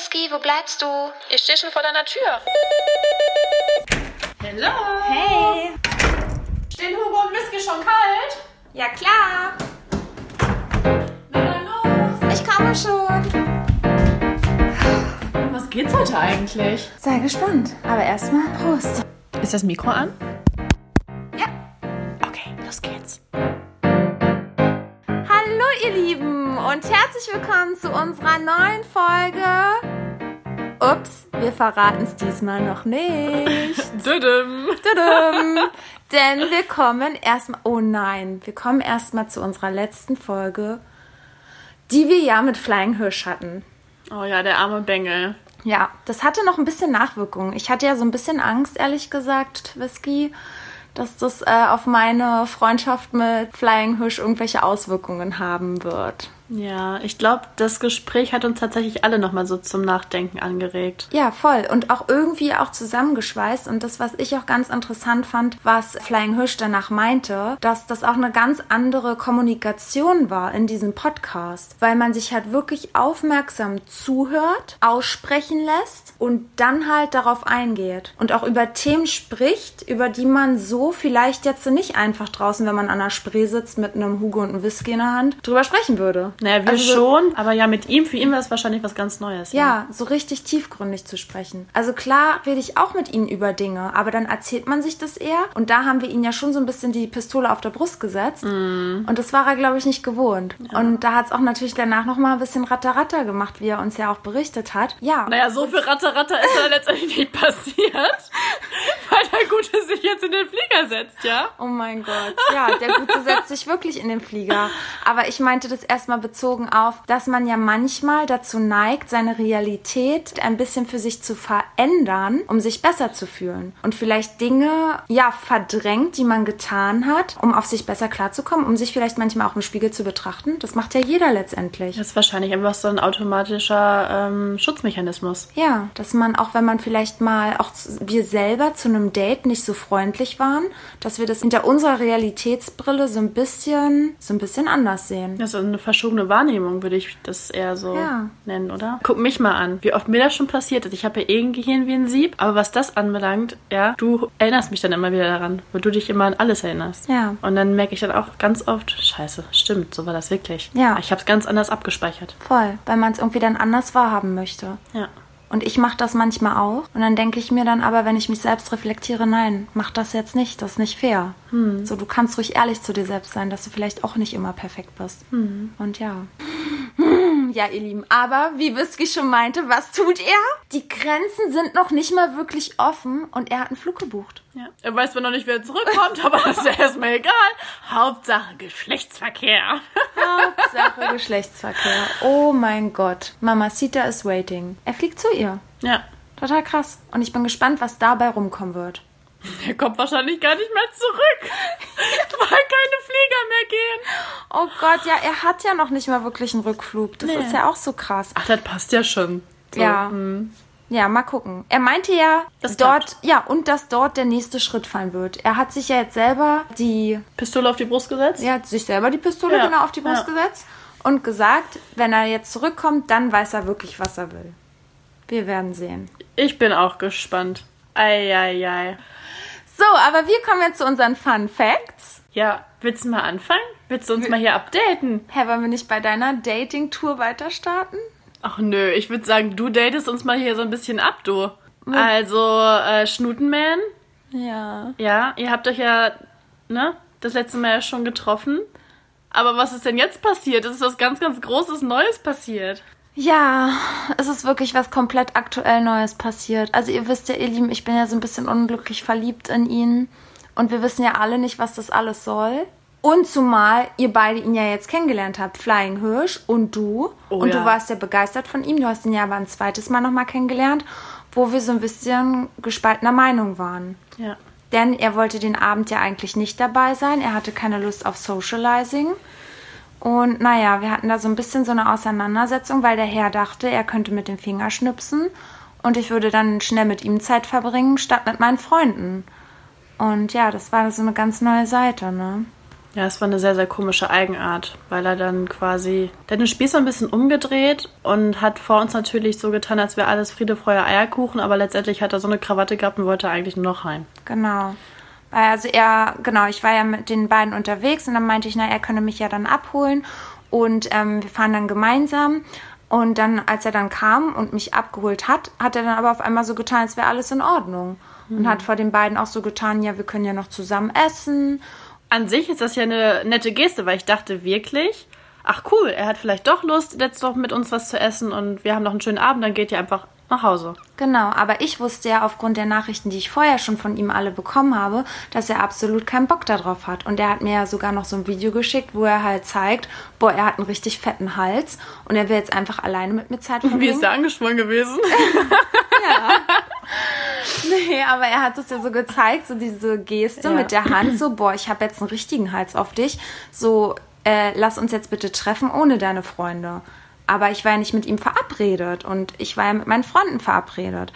Whisky, wo bleibst du? Ich stehe schon vor deiner Tür. Hallo. Hey. Stehen Hugo und Whisky schon kalt? Ja, klar. Na dann los. Ich komme schon. Was geht's heute eigentlich? Sei gespannt. Aber erstmal Prost. Ist das Mikro an? Ja. Okay, los geht's. Hallo, ihr Lieben. Und herzlich willkommen zu unserer neuen Folge. Ups, wir verraten es diesmal noch nicht. Düdüm. Tudum. Denn wir kommen erstmal. Oh nein, wir kommen erstmal zu unserer letzten Folge, die wir ja mit Flying Hirsch hatten. Oh ja, der arme Bengel. Ja, das hatte noch ein bisschen Nachwirkungen. Ich hatte ja so ein bisschen Angst, ehrlich gesagt, Whisky, dass das äh, auf meine Freundschaft mit Flying Hirsch irgendwelche Auswirkungen haben wird. Ja, ich glaube, das Gespräch hat uns tatsächlich alle nochmal so zum Nachdenken angeregt. Ja, voll. Und auch irgendwie auch zusammengeschweißt. Und das, was ich auch ganz interessant fand, was Flying Hirsch danach meinte, dass das auch eine ganz andere Kommunikation war in diesem Podcast. Weil man sich halt wirklich aufmerksam zuhört, aussprechen lässt und dann halt darauf eingeht. Und auch über Themen spricht, über die man so vielleicht jetzt nicht einfach draußen, wenn man an der Spree sitzt mit einem Hugo und einem Whisky in der Hand, drüber sprechen würde. Naja, wir Also so- schon, aber ja, mit ihm, für ihn war es wahrscheinlich was ganz Neues. Ja, so richtig tiefgründig zu sprechen. Also klar rede ich auch mit ihnen über Dinge, aber dann erzählt man sich das eher. Und da haben wir ihn ja schon so ein bisschen die Pistole auf der Brust gesetzt. Und das war er, glaube ich, nicht gewohnt. Und da hat es auch natürlich danach nochmal ein bisschen Ratter-Ratter gemacht, wie er uns ja auch berichtet hat. Ja. Naja, so viel Ratter-Ratter ist da letztendlich nicht passiert, weil der Gute sich jetzt in den Flieger setzt, ja? Oh mein Gott. Ja, der Gute setzt sich wirklich in den Flieger. Aber ich meinte das erstmal bezogen auf, dass man ja manchmal dazu neigt, seine Realität ein bisschen für sich zu verändern, um sich besser zu fühlen. Und vielleicht Dinge, ja, verdrängt, die man getan hat, um auf sich besser klarzukommen, um sich vielleicht manchmal auch im Spiegel zu betrachten. Das macht ja jeder letztendlich. Das ist wahrscheinlich einfach so ein automatischer ähm, Schutzmechanismus. Ja, dass man auch, wenn man vielleicht mal auch wir selber zu einem Date nicht so freundlich waren, dass wir das hinter unserer Realitätsbrille so ein bisschen, so ein bisschen anders sehen. Ist eine verschobene Wahrnehmung, würde ich das eher so Ja. nennen, oder? Guck mich mal an, wie oft mir das schon passiert ist. Ich habe ja eh ein Gehirn wie ein Sieb, aber was das anbelangt, ja, du erinnerst mich dann immer wieder daran, weil du dich immer an alles erinnerst. Ja. Und dann merke ich dann auch ganz oft, scheiße, stimmt, so war das wirklich. Ja. Ich habe es ganz anders abgespeichert. Voll, weil man es irgendwie dann anders wahrhaben möchte. Ja. Und ich mache das manchmal auch. Und dann denke ich mir dann aber, wenn ich mich selbst reflektiere, nein, mach das jetzt nicht, das ist nicht fair. So, du kannst ruhig ehrlich zu dir selbst sein, dass du vielleicht auch nicht immer perfekt bist. Und ja. Ja, ihr Lieben, aber wie Whisky schon meinte, was tut er? Die Grenzen sind noch nicht mal wirklich offen und er hat einen Flug gebucht. ja. Er weiß zwar noch nicht, wer zurückkommt, aber das ist ja erstmal egal. Hauptsache Geschlechtsverkehr. Hauptsache Geschlechtsverkehr. Oh mein Gott. Mamacita is waiting. Er fliegt zu ihr. ja. Total krass. Und ich bin gespannt, was dabei rumkommen wird. Er kommt wahrscheinlich gar nicht mehr zurück, weil keine Flieger mehr gehen. Oh Gott, ja, er hat ja noch nicht mal wirklich einen Rückflug. Das Nee. ist ja auch so krass. Ach, das passt ja schon. So, ja. hm. Ja, mal gucken. Er meinte ja, Das dort, klappt. ja, und dass dort der nächste Schritt fallen wird. Er hat sich ja jetzt selber die, Pistole auf die Brust gesetzt? er hat sich selber die Pistole Ja, genau auf die Brust ja. gesetzt und gesagt, wenn er jetzt zurückkommt, dann weiß er wirklich, was er will. Wir werden sehen. Ich bin auch gespannt. Eieiei. So, aber wir kommen jetzt zu unseren Fun Facts. Ja, willst du mal anfangen? Willst du uns mal hier updaten? Hä, wollen wir nicht bei deiner Dating-Tour weiter starten? Ach nö, ich würde sagen, du datest uns mal hier so ein bisschen ab, du. Also, äh, Schnutenman, Ja. ja, ihr habt euch ja, ne, das letzte Mal ja schon getroffen. Aber was ist denn jetzt passiert? Es ist was ganz, ganz Großes Neues passiert. Ja, es ist wirklich was komplett aktuell Neues passiert. Also ihr wisst ja, ihr Lieben, ich bin ja so ein bisschen unglücklich verliebt in ihn. Und wir wissen ja alle nicht, was das alles soll. Und zumal ihr beide ihn ja jetzt kennengelernt habt, Flying Hirsch und du. Oh und ja. du warst ja begeistert von ihm. Du hast ihn ja aber ein zweites Mal nochmal kennengelernt, wo wir so ein bisschen gespaltener Meinung waren. Ja. Denn er wollte den Abend ja eigentlich nicht dabei sein. Er hatte keine Lust auf Socializing. Und naja, wir hatten da so ein bisschen so eine Auseinandersetzung, weil der Herr dachte, er könnte mit dem Finger schnipsen und ich würde dann schnell mit ihm Zeit verbringen, statt mit meinen Freunden. Und ja, das war so eine ganz neue Seite, ne? Ja, es war eine sehr, sehr komische Eigenart, weil er dann quasi, der hat den Spieß so ein bisschen umgedreht und hat vor uns natürlich so getan, als wäre alles Friede, Freude, Eierkuchen, aber letztendlich hat er so eine Krawatte gehabt und wollte eigentlich nur noch heim. Genau. Also er, genau, ich war ja mit den beiden unterwegs und dann meinte ich, na, er könne mich ja dann abholen und ähm, wir fahren dann gemeinsam. Und dann, als er dann kam und mich abgeholt hat, hat er dann aber auf einmal so getan, als wäre alles in Ordnung. Mhm. Und hat vor den beiden auch so getan, ja, wir können ja noch zusammen essen. An sich ist das ja eine nette Geste, weil ich dachte wirklich, ach cool, er hat vielleicht doch Lust, jetzt doch mit uns was zu essen und wir haben noch einen schönen Abend, dann geht ihr einfach nach Hause. Genau, aber ich wusste ja aufgrund der Nachrichten, die ich vorher schon von ihm alle bekommen habe, dass er absolut keinen Bock darauf hat. Und er hat mir ja sogar noch so ein Video geschickt, wo er halt zeigt, boah, er hat einen richtig fetten Hals und er will jetzt einfach alleine mit mir Zeit verbringen. Wie ist der angesprochen gewesen? ja. Nee, aber er hat es ja so gezeigt, so diese Geste ja. mit der Hand, so, boah, ich habe jetzt einen richtigen Hals auf dich. So, äh, lass uns jetzt bitte treffen ohne deine Freunde. Aber ich war ja nicht mit ihm verabredet und ich war ja mit meinen Freunden verabredet.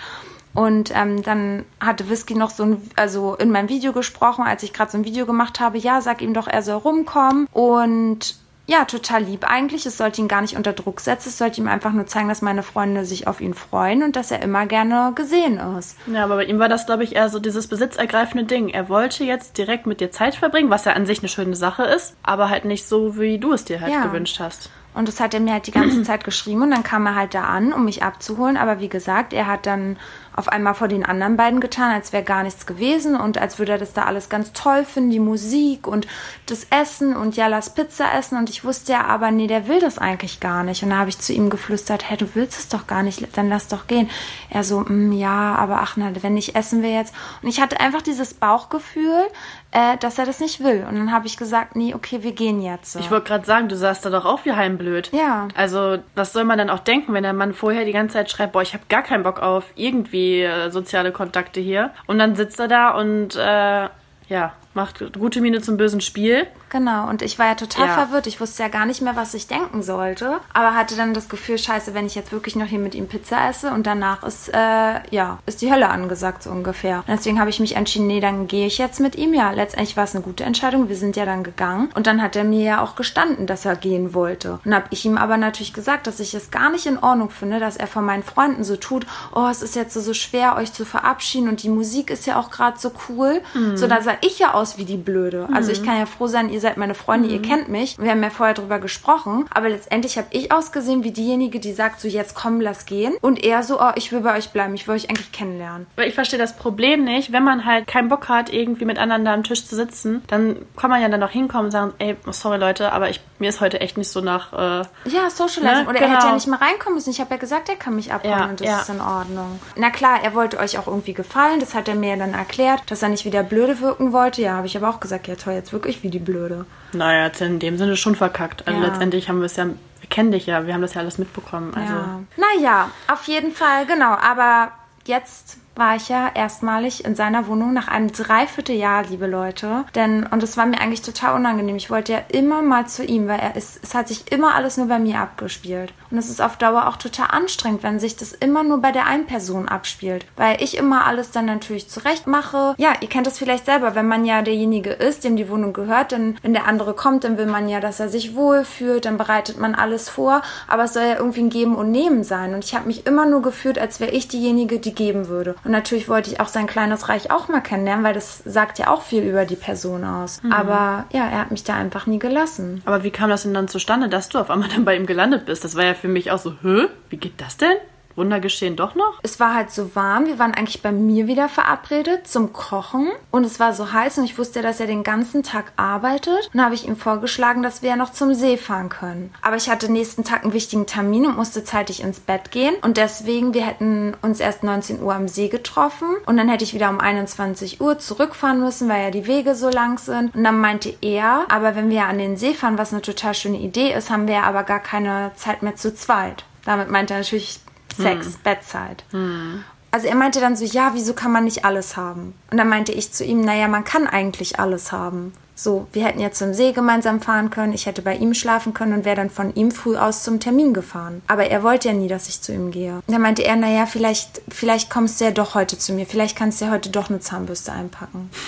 Und ähm, dann hatte Whisky noch so ein, also in meinem Video gesprochen, als ich gerade so ein Video gemacht habe, ja, sag ihm doch, er soll rumkommen. Und ja, total lieb eigentlich. Es sollte ihn gar nicht unter Druck setzen. Es sollte ihm einfach nur zeigen, dass meine Freunde sich auf ihn freuen und dass er immer gerne gesehen ist. Ja, aber bei ihm war das, glaube ich, eher so dieses besitzergreifende Ding. Er wollte jetzt direkt mit dir Zeit verbringen, was ja an sich eine schöne Sache ist, aber halt nicht so, wie du es dir halt ja. gewünscht hast. Und das hat er mir halt die ganze Zeit geschrieben und dann kam er halt da an, um mich abzuholen. Aber wie gesagt, er hat dann auf einmal vor den anderen beiden getan, als wäre gar nichts gewesen und als würde er das da alles ganz toll finden, die Musik und das Essen und ja, lass Pizza essen. Und ich wusste ja, aber nee, der will das eigentlich gar nicht. Und da habe ich zu ihm geflüstert, hey, du willst es doch gar nicht, dann lass doch gehen. Er so, mm, ja, aber ach na, wenn nicht, essen wir jetzt. Und ich hatte einfach dieses Bauchgefühl, äh, dass er das nicht will. Und dann habe ich gesagt, nee, okay, wir gehen jetzt. Ich wollte gerade sagen, du saßt da doch auch wie heimblöd. Ja. Also, was soll man dann auch denken, wenn der Mann vorher die ganze Zeit schreibt, boah, ich habe gar keinen Bock auf irgendwie äh, soziale Kontakte hier. Und dann sitzt er da und äh, ja, macht gute Miene zum bösen Spiel. Genau, und ich war ja total ja. verwirrt. Ich wusste ja gar nicht mehr, was ich denken sollte. Aber hatte dann das Gefühl, scheiße, wenn ich jetzt wirklich noch hier mit ihm Pizza esse und danach ist, äh, ja, ist die Hölle angesagt, so ungefähr. Und deswegen habe ich mich entschieden, nee, dann gehe ich jetzt mit ihm. Ja, letztendlich war es eine gute Entscheidung. Wir sind ja dann gegangen. Und dann hat er mir ja auch gestanden, dass er gehen wollte. Und habe ich ihm aber natürlich gesagt, dass ich es gar nicht in Ordnung finde, dass er von meinen Freunden so tut, oh, es ist jetzt so, so schwer, euch zu verabschieden und die Musik ist ja auch gerade so cool. Mhm. So, da sah ich ja aus wie die Blöde. Also ich mhm. kann ja froh sein, ihr seid meine Freunde, mhm. ihr kennt mich. Wir haben ja vorher drüber gesprochen. Aber letztendlich habe ich ausgesehen wie diejenige, die sagt so, jetzt komm, lass gehen. Und er so, oh, ich will bei euch bleiben, ich will euch eigentlich kennenlernen. Ich verstehe das Problem nicht. Wenn man halt keinen Bock hat, irgendwie mit anderen da am Tisch zu sitzen, dann kann man ja dann noch hinkommen und sagen, ey, sorry Leute, aber ich, mir ist heute echt nicht so nach... Äh, ja, Socializing. Ne? Oder genau. er hätte ja genau. nicht mal reinkommen müssen. Ich habe ja gesagt, er kann mich abholen ja, und das ja. ist in Ordnung. Na klar, er wollte euch auch irgendwie gefallen. Das hat er mir dann erklärt, dass er nicht wieder blöde wirken wollte. Ja, habe ich aber auch gesagt, ja toll, jetzt wirklich wie die Blöde. Naja, jetzt in dem Sinne schon verkackt. Also ja. letztendlich haben wir es ja, wir kennen dich ja, wir haben das ja alles mitbekommen. Also. Ja. Naja, auf jeden Fall, genau. Aber jetzt war ich ja erstmalig in seiner Wohnung nach einem Dreivierteljahr, liebe Leute. Denn, und es war mir eigentlich total unangenehm. Ich wollte ja immer mal zu ihm, weil er ist, es hat sich immer alles nur bei mir abgespielt. Und es ist auf Dauer auch total anstrengend, wenn sich das immer nur bei der einen Person abspielt. Weil ich immer alles dann natürlich zurecht mache. Ja, ihr kennt das vielleicht selber, wenn man ja derjenige ist, dem die Wohnung gehört, dann, wenn der andere kommt, dann will man ja, dass er sich wohlfühlt, dann bereitet man alles vor. Aber es soll ja irgendwie ein Geben und Nehmen sein. Und ich habe mich immer nur gefühlt, als wäre ich diejenige, die geben würde. Und natürlich wollte ich auch sein kleines Reich auch mal kennenlernen, weil das sagt ja auch viel über die Person aus. Mhm. Aber ja, er hat mich da einfach nie gelassen. Aber wie kam das denn dann zustande, dass du auf einmal dann bei ihm gelandet bist? Das war ja für mich auch so, hä? Wie geht das denn? Wunder geschehen doch noch? Es war halt so warm. Wir waren eigentlich bei mir wieder verabredet zum Kochen. Und es war so heiß und ich wusste, dass er den ganzen Tag arbeitet. Und habe ich ihm vorgeschlagen, dass wir ja noch zum See fahren können. Aber ich hatte nächsten Tag einen wichtigen Termin und musste zeitig ins Bett gehen. Und deswegen, wir hätten uns erst 19 Uhr am See getroffen. Und dann hätte ich wieder um 21 Uhr zurückfahren müssen, weil ja die Wege so lang sind. Und dann meinte er, aber wenn wir an den See fahren, was eine total schöne Idee ist, haben wir aber gar keine Zeit mehr zu zweit. Damit meinte er natürlich Sex, hm. Bettzeit. Hm. Also er meinte dann so, ja, wieso kann man nicht alles haben? Und dann meinte ich zu ihm, naja, man kann eigentlich alles haben. So, wir hätten ja zum See gemeinsam fahren können, ich hätte bei ihm schlafen können und wäre dann von ihm früh aus zum Termin gefahren. Aber er wollte ja nie, dass ich zu ihm gehe. Und dann meinte er, naja, vielleicht, vielleicht kommst du ja doch heute zu mir, vielleicht kannst du ja heute doch eine Zahnbürste einpacken.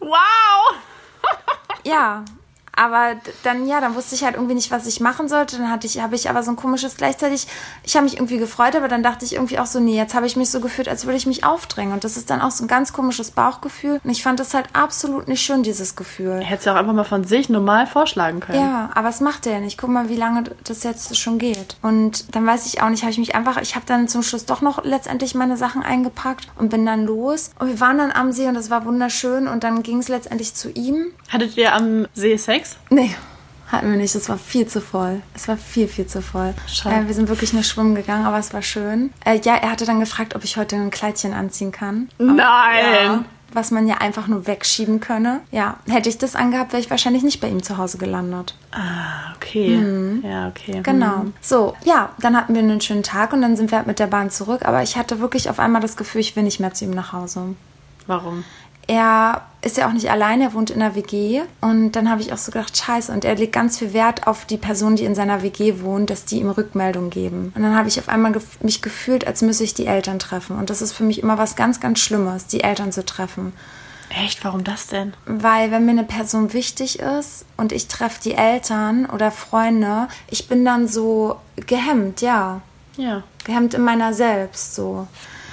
Wow! ja, Aber dann, ja, dann wusste ich halt irgendwie nicht, was ich machen sollte. Dann hatte ich, habe ich aber so ein komisches gleichzeitig, ich habe mich irgendwie gefreut, aber dann dachte ich irgendwie auch so, nee, jetzt habe ich mich so gefühlt, als würde ich mich aufdrängen. Und das ist dann auch so ein ganz komisches Bauchgefühl. Und ich fand das halt absolut nicht schön, dieses Gefühl. Hättest du auch einfach mal von sich normal vorschlagen können. Ja, aber es macht er ja nicht. Guck mal, wie lange das jetzt schon geht. Und dann weiß ich auch nicht, habe ich mich einfach, ich habe dann zum Schluss doch noch letztendlich meine Sachen eingepackt und bin dann los. Und wir waren dann am See und es war wunderschön und dann ging es letztendlich zu ihm. Hattet ihr am See Sex? Nee, hatten wir nicht. Es war viel zu voll. Es war viel, viel zu voll. Schade. Äh, wir sind wirklich nur schwimmen gegangen, aber es war schön. Äh, ja, er hatte dann gefragt, ob ich heute ein Kleidchen anziehen kann. Nein! Ja, was man ja einfach nur wegschieben könne. Ja, hätte ich das angehabt, wäre ich wahrscheinlich nicht bei ihm zu Hause gelandet. Ah, okay. Ja, okay. Genau. So, ja, dann hatten wir einen schönen Tag und dann sind wir halt mit der Bahn zurück. Aber ich hatte wirklich auf einmal das Gefühl, ich will nicht mehr zu ihm nach Hause. Warum? Er ist ja auch nicht allein, er wohnt in einer WG. Und dann habe ich auch so gedacht, scheiße. Und er legt ganz viel Wert auf die Person, die in seiner WG wohnt, dass die ihm Rückmeldung geben. Und dann habe ich auf einmal gef mich gefühlt, als müsse ich die Eltern treffen. Und das ist für mich immer was ganz, ganz Schlimmes, die Eltern zu treffen. Echt? Warum das denn? Weil wenn mir eine Person wichtig ist und ich treffe die Eltern oder Freunde, ich bin dann so gehemmt, ja. Ja. Gehemmt in meiner selbst, so.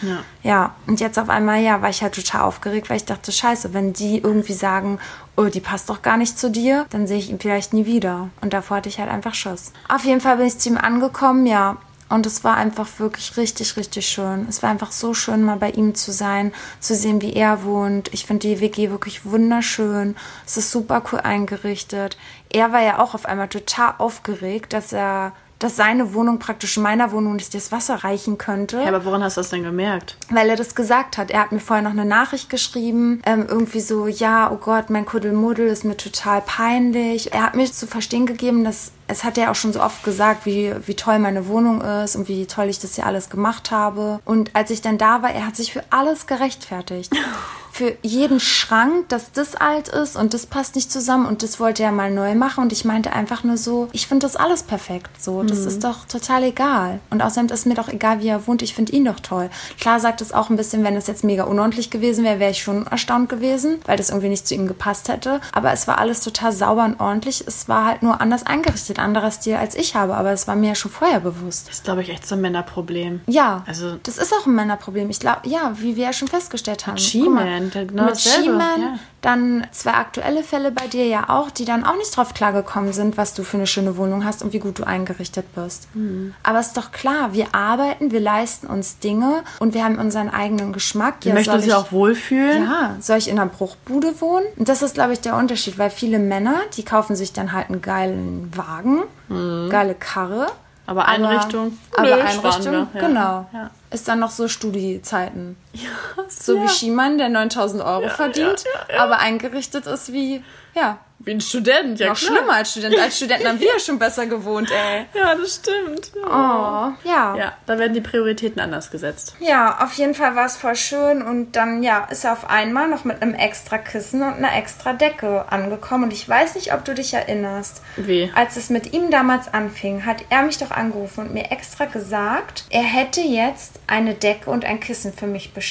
Ja. Ja, und jetzt auf einmal, ja, war ich halt total aufgeregt, weil ich dachte, scheiße, wenn die irgendwie sagen, oh, die passt doch gar nicht zu dir, dann sehe ich ihn vielleicht nie wieder. Und davor hatte ich halt einfach Schuss. Auf jeden Fall bin ich zu ihm angekommen, ja. Und es war einfach wirklich richtig, richtig schön. Es war einfach so schön, mal bei ihm zu sein, zu sehen, wie er wohnt. Ich finde die WG wirklich wunderschön. Es ist super cool eingerichtet. Er war ja auch auf einmal total aufgeregt, dass er, dass seine Wohnung praktisch meiner Wohnung nicht das Wasser reichen könnte ja. Aber woran hast du das denn gemerkt? weil er das gesagt hat. Er hat mir vorher noch eine Nachricht geschrieben, ähm, irgendwie so, ja, oh Gott, mein Kuddelmuddel ist mir total peinlich. Er hat mir zu verstehen gegeben, dass es hat er auch schon so oft gesagt, wie, wie toll meine Wohnung ist und wie toll ich das hier alles gemacht habe. Und als ich dann da war, er hat sich für alles gerechtfertigt. für jeden Schrank, dass das alt ist und das passt nicht zusammen und das wollte er mal neu machen und ich meinte einfach nur so, ich finde das alles perfekt so, das ist doch total egal und außerdem ist mir doch egal, wie er wohnt, ich finde ihn doch toll. Klar sagt es auch ein bisschen, wenn es jetzt mega unordentlich gewesen wäre, wäre ich schon erstaunt gewesen, weil das irgendwie nicht zu ihm gepasst hätte, aber es war alles total sauber und ordentlich, es war halt nur anders eingerichtet, anderer Stil als ich habe, aber es war mir ja schon vorher bewusst. Das ist, glaube ich, echt so ein Männerproblem. Ja, Also- das ist auch ein Männerproblem. Ich glaube, ja, wie wir ja schon festgestellt haben. G-Man, Der- genau mit G-Man, ja. dann zwei aktuelle Fälle bei dir ja auch, die dann auch nicht drauf klargekommen sind, was du für eine schöne Wohnung hast und wie gut du eingerichtet bist. Mhm. Aber ist doch klar, wir arbeiten, wir leisten uns Dinge und wir haben unseren eigenen Geschmack. Die möchten soll sich ich- auch wohlfühlen. ja, soll ich in einer Bruchbude wohnen? Und das ist, glaube ich, der Unterschied, weil viele Männer, die kaufen sich dann halt einen geilen Wagen, geile Karre. Mhm. Aber Einrichtung? Aber Nö, Einrichtung, wir, ja. genau. Ja. Ist dann noch so Studiezeiten. So wie Schiemann, der 9000 Euro verdient, aber eingerichtet ist wie, ja, Wie ein Student, ja noch klar. schlimmer als Student. Als Studenten haben wir ja schon besser gewohnt, ey. Ja, das stimmt. Oh, ja. Ja, da werden die Prioritäten anders gesetzt. Ja, auf jeden Fall war es voll schön und dann ja, ist er auf einmal noch mit einem extra Kissen und einer extra Decke angekommen und ich weiß nicht, ob du dich erinnerst. Wie? Als es mit ihm damals anfing, hat er mich doch angerufen und mir extra gesagt, er hätte jetzt eine Decke und ein Kissen für mich bestellt.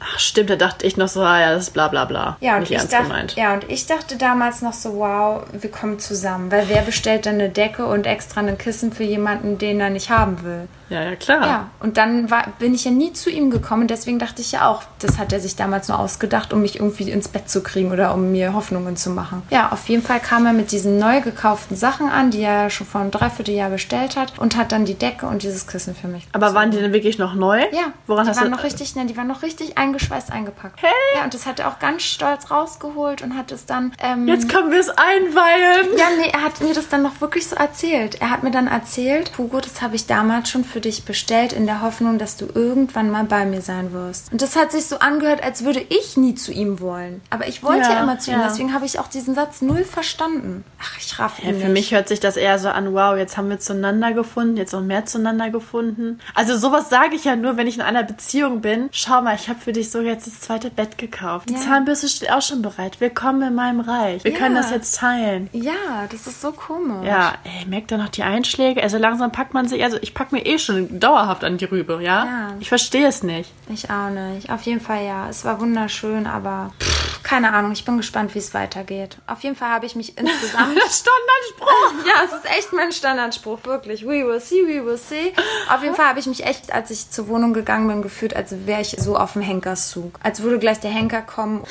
Ach, stimmt, da dachte ich noch so, ah ja, das ist bla bla bla. Ja, und Nicht ich ernst dachte, gemeint. ja, und ich dachte damals noch so, wow, wir kommen zusammen, weil wer bestellt dann eine Decke und extra ein Kissen für jemanden, den er nicht haben will? Ja, ja, klar. Ja, und dann war, bin ich ja nie zu ihm gekommen. Deswegen dachte ich ja auch, das hat er sich damals nur ausgedacht, um mich irgendwie ins Bett zu kriegen oder um mir Hoffnungen zu machen. Ja, auf jeden Fall kam er mit diesen neu gekauften Sachen an, die er schon vor einem Dreivierteljahr bestellt hat und hat dann die Decke und dieses Kissen für mich. Aber waren die denn wirklich noch neu? ja, Woran die hast waren du noch richtig, ne, die waren noch richtig eingeschweißt eingepackt. Hey. Ja, und das hat er auch ganz stolz rausgeholt und hat es dann. Ähm, Jetzt können wir es einweihen. ja, nee, er hat mir das dann noch wirklich so erzählt. Er hat mir dann erzählt, Hugo, das habe ich damals schon für dich bestellt, in der Hoffnung, dass du irgendwann mal bei mir sein wirst. Und das hat sich so angehört, als würde ich nie zu ihm wollen. Aber ich wollte ja, Ja, immer zu ihm, ja. deswegen habe ich auch diesen Satz null verstanden. Ach, ich raff Ja, ihn für nicht. mich hört sich das eher so an, wow, jetzt haben wir zueinander gefunden, jetzt noch mehr zueinander gefunden. Also sowas sage ich ja nur, wenn ich in einer Beziehung bin. Schau mal, ich habe für dich so jetzt das zweite Bett gekauft. Die Ja. Zahnbürste steht auch schon bereit. Willkommen in meinem Reich. Wir Ja. können das jetzt teilen. Ja, das ist so komisch. Ja, ey, merkt ihr noch die Einschläge? Also langsam packt man sich, also ich pack mir eh schon schon dauerhaft an die Rübe, ja? Ja. Ich verstehe es nicht. Ich auch nicht. Auf jeden Fall ja. Es war wunderschön, aber pff, keine Ahnung. Ich bin gespannt, wie es weitergeht. Auf jeden Fall habe ich mich insgesamt. Standardspruch! ja, es ist echt mein Standardspruch, wirklich. We will see, we will see. Auf jeden Fall habe ich mich echt, als ich zur Wohnung gegangen bin, gefühlt, als wäre ich so auf dem Henkerszug. Als würde gleich der Henker kommen.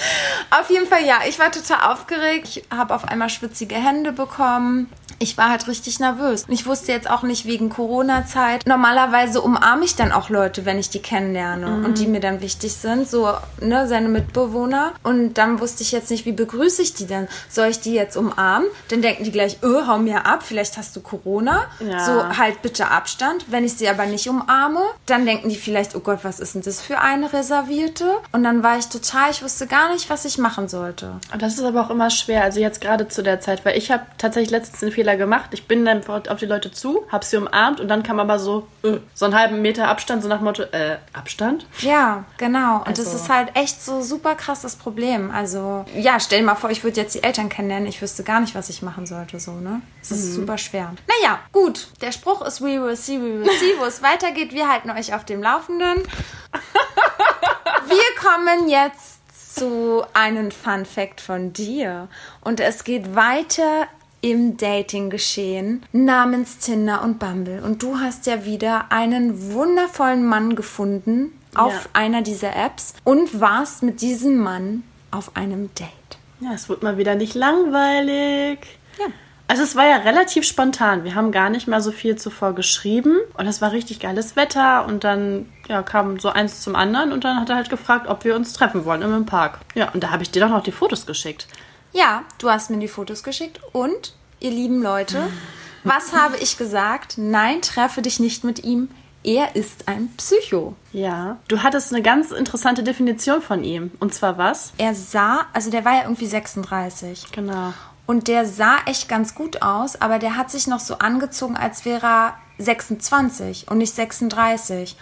Auf jeden Fall ja. Ich war total aufgeregt. Ich habe auf einmal schwitzige Hände bekommen. Ich war halt richtig nervös. Ich wusste jetzt auch nicht wegen Corona-Zeit. Normalerweise umarme ich dann auch Leute, wenn ich die kennenlerne und die mir dann wichtig sind, so, ne, seine Mitbewohner. Und dann wusste ich jetzt nicht, wie begrüße ich die denn? Soll ich die jetzt umarmen? Dann denken die gleich, öh, hau mir ab, vielleicht hast du Corona. Ja. So, halt bitte Abstand. Wenn ich sie aber nicht umarme, dann denken die vielleicht, oh Gott, was ist denn das für eine Reservierte? Und dann war ich total, ich wusste gar nicht, was ich machen sollte. Das ist aber auch immer schwer, also jetzt gerade zu der Zeit, weil ich habe tatsächlich letztens den Fehler gemacht. Ich bin dann auf die Leute zu, habe sie umarmt und dann kam aber so, so einen halben Meter Abstand, so nach Motto, äh, Abstand? Ja, genau. Und das Also- ist halt echt so super krasses Problem. Also, ja, stell dir mal vor, ich würde jetzt die Eltern kennenlernen. Ich wüsste gar nicht, was ich machen sollte, so, ne? Das ist super schwer. Naja, gut. Der Spruch ist We will see, we will see, wo es weitergeht. Wir halten euch auf dem Laufenden. Wir kommen jetzt zu einem Fun Fact von dir. Und es geht weiter im Dating-Geschehen namens Tinder und Bumble. Und du hast ja wieder einen wundervollen Mann gefunden auf Ja. einer dieser Apps und warst mit diesem Mann auf einem Date. Ja, es wird mal wieder nicht langweilig. Ja. Also es war ja relativ spontan. Wir haben gar nicht mal so viel zuvor geschrieben und es war richtig geiles Wetter und dann ja, kam so eins zum anderen und dann hat er halt gefragt, ob wir uns treffen wollen im Park. Ja, und da habe ich dir doch noch die Fotos geschickt. Ja, du hast mir die Fotos geschickt und, ihr lieben Leute, was habe ich gesagt? Nein, treffe dich nicht mit ihm. Er ist ein Psycho. Ja. Du hattest eine ganz interessante Definition von ihm. Und zwar was? Er sah, also der war ja irgendwie 36. Genau. Und der sah echt ganz gut aus, aber der hat sich noch so angezogen, als wäre er 26 und nicht 36.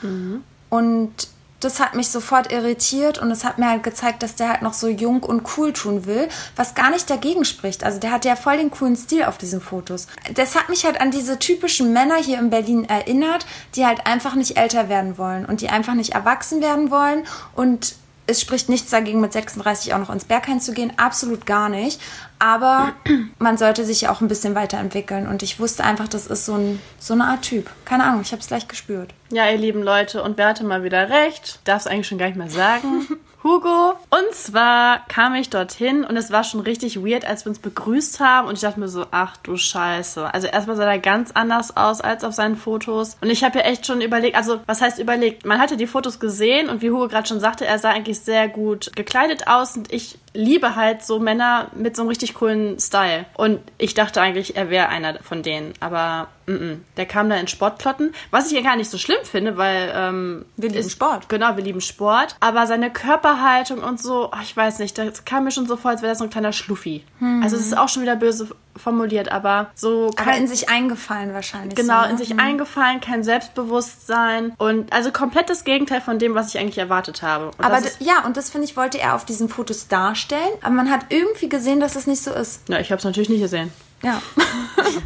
Und das hat mich sofort irritiert und es hat mir halt gezeigt, dass der halt noch so jung und cool tun will, was gar nicht dagegen spricht. Also der hat ja voll den coolen Stil auf diesen Fotos. Das hat mich halt an diese typischen Männer hier in Berlin erinnert, die halt einfach nicht älter werden wollen und die einfach nicht erwachsen werden wollen und es spricht nichts dagegen, mit 36 auch noch ins Berghain zu gehen. Absolut gar nicht. Aber man sollte sich ja auch ein bisschen weiterentwickeln. Und ich wusste einfach, das ist so, ein, so eine Art Typ. Keine Ahnung, ich habe es gleich gespürt. Ja, ihr lieben Leute, und wer hatte mal wieder recht? Darf es eigentlich schon gar nicht mehr sagen. Hugo. Und zwar kam ich dorthin und es war schon richtig weird, als wir uns begrüßt haben. Und ich dachte mir so, ach du Scheiße. Also erstmal sah er ganz anders aus als auf seinen Fotos. Und ich habe ja echt schon überlegt, also was heißt überlegt? Man hatte die Fotos gesehen und wie Hugo gerade schon sagte, er sah eigentlich sehr gut gekleidet aus. Und ich liebe halt so Männer mit so einem richtig coolen Style. Und ich dachte eigentlich, er wäre einer von denen. Aber mm -mm. der kam da in Sportklotten. Was ich ja gar nicht so schlimm finde, weil ähm, Wir lieben ist- Sport. Genau, wir lieben Sport. Aber seine Körperhaltung und so, ach, ich weiß nicht, das kam mir schon so vor, als wäre das so ein kleiner Schluffi. Also es ist auch schon wieder böse formuliert, aber so Aber kein, in sich eingefallen wahrscheinlich. genau so, ne? in sich eingefallen, kein Selbstbewusstsein und also komplett das Gegenteil von dem, was ich eigentlich erwartet habe. Und Aber das ja, und das finde ich, wollte er auf diesen Fotos darstellen. Aber man hat irgendwie gesehen, dass es nicht so ist. ja, ich habe es natürlich nicht gesehen. Ja.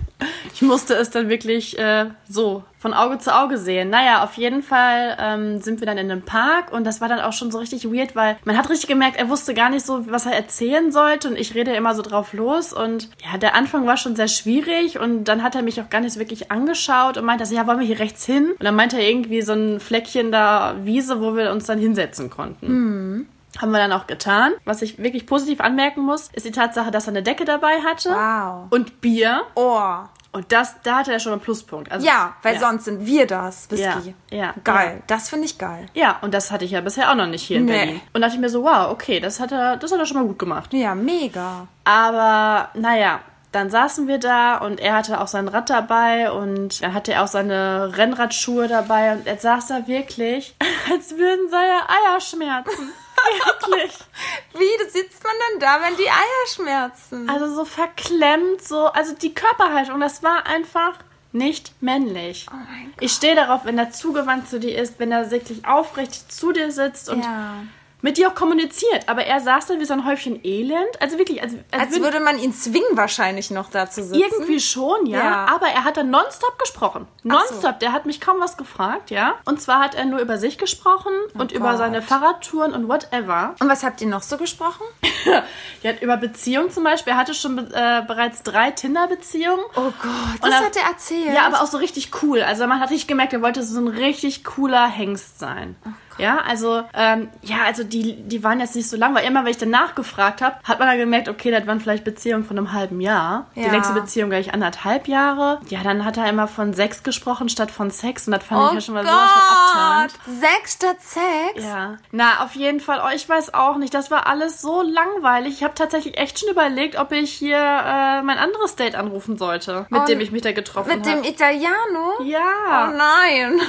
Ich musste es dann wirklich äh, so von Auge zu Auge sehen. Naja, auf jeden Fall ähm, sind wir dann in einem Park und das war dann auch schon so richtig weird, weil man hat richtig gemerkt, er wusste gar nicht so, was er erzählen sollte und ich rede immer so drauf los und ja, der Anfang war schon sehr schwierig und dann hat er mich auch gar nicht wirklich angeschaut und meinte, also, ja, wollen wir hier rechts hin? Und dann meinte er irgendwie so ein Fleckchen da Wiese, wo wir uns dann hinsetzen konnten. Haben wir dann auch getan. Was ich wirklich positiv anmerken muss, ist die Tatsache, dass er eine Decke dabei hatte. Wow. Und Bier. Oh. Und das, da hatte er schon einen Pluspunkt. Also, Ja, weil ja. sonst sind wir das. Whisky. Ja, ja, Geil. Das finde ich geil. Ja, und das hatte ich ja bisher auch noch nicht hier in Nee. Berlin. Und dachte ich mir so, wow, okay, das hat er, das hat er schon mal gut gemacht. Ja, mega. Aber naja, dann saßen wir da und er hatte auch sein Rad dabei und dann hatte er auch seine Rennradschuhe dabei und er saß da wirklich, als würden seine Eier schmerzen. Wirklich. Wie sitzt man denn da, wenn die Eier schmerzen? Also so verklemmt, so, also die Körperhaltung, das war einfach nicht männlich. Oh mein Ich stehe darauf, wenn er zugewandt zu dir ist, wenn er wirklich aufrecht zu dir sitzt und ja. Mit dir auch kommuniziert, aber er saß dann wie so ein Häufchen Elend. Also wirklich, als, als, als würde man ihn zwingen, wahrscheinlich noch da zu sitzen. Irgendwie schon, ja. ja. Aber er hat dann nonstop gesprochen. Nonstop. So. Der hat mich kaum was gefragt, ja. Und zwar hat er nur über sich gesprochen oh und Gott. über seine Fahrradtouren und whatever. Und was habt ihr noch so gesprochen? ja, über Beziehungen zum Beispiel. Er hatte schon äh, bereits drei Tinder-Beziehungen. Oh Gott, das dann, hat er erzählt. Ja, aber auch so richtig cool. Also man hat richtig gemerkt, er wollte so ein richtig cooler Hengst sein. Oh ja, also, ähm, ja, also die, die waren jetzt nicht so lang, weil immer, wenn ich danach gefragt habe, hat man dann gemerkt, okay, das waren vielleicht Beziehungen von einem halben Jahr. Ja. Die längste Beziehung gleich anderthalb Jahre. Ja, dann hat er immer von Sex gesprochen statt von Sex und das fand oh ich ja schon mal Gott. sowas von abturnt. Sex statt Sex? Ja. Na, auf jeden Fall, oh, ich weiß auch nicht, das war alles so langweilig. Ich habe tatsächlich echt schon überlegt, ob ich hier äh, mein anderes Date anrufen sollte, mit oh, dem ich mich da getroffen habe. Mit hab. dem Italiano? Ja. Oh nein.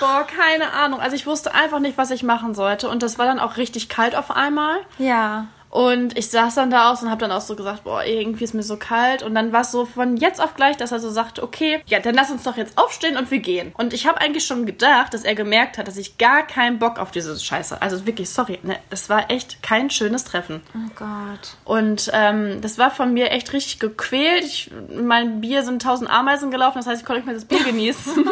Boah, keine Ahnung. Also ich wusste einfach nicht, was ich machen sollte. Und das war dann auch richtig kalt auf einmal. Ja. Und ich saß dann da aus und habe dann auch so gesagt, boah, irgendwie ist mir so kalt. Und dann war es so von jetzt auf gleich, dass er so sagte, okay, ja, dann lass uns doch jetzt aufstehen und wir gehen. Und ich habe eigentlich schon gedacht, dass er gemerkt hat, dass ich gar keinen Bock auf diese Scheiße. Also wirklich, sorry, ne, das war echt kein schönes Treffen. Oh Gott. Und ähm, das war von mir echt richtig gequält. Ich, mein Bier sind tausend Ameisen gelaufen, das heißt, ich konnte nicht mehr das Bier genießen.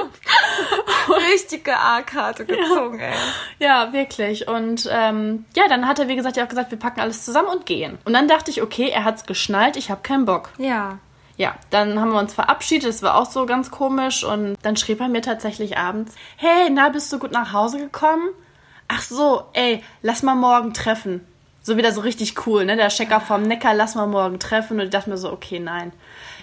Richtige A-Karte gezogen, ja. ey. Ja, wirklich. Und ähm, ja, dann hat er, wie gesagt, ja auch gesagt, wir packen alles zusammen und gehen. Und dann dachte ich, okay, er hat's geschnallt, ich habe keinen Bock. Ja. Ja, dann haben wir uns verabschiedet, das war auch so ganz komisch und dann schrieb er mir tatsächlich abends, hey, na, bist du gut nach Hause gekommen? Ach so, ey, lass mal morgen treffen. So wieder so richtig cool, ne? Der Checker vom Neckar, lass mal morgen treffen. Und ich dachte mir so, okay, nein.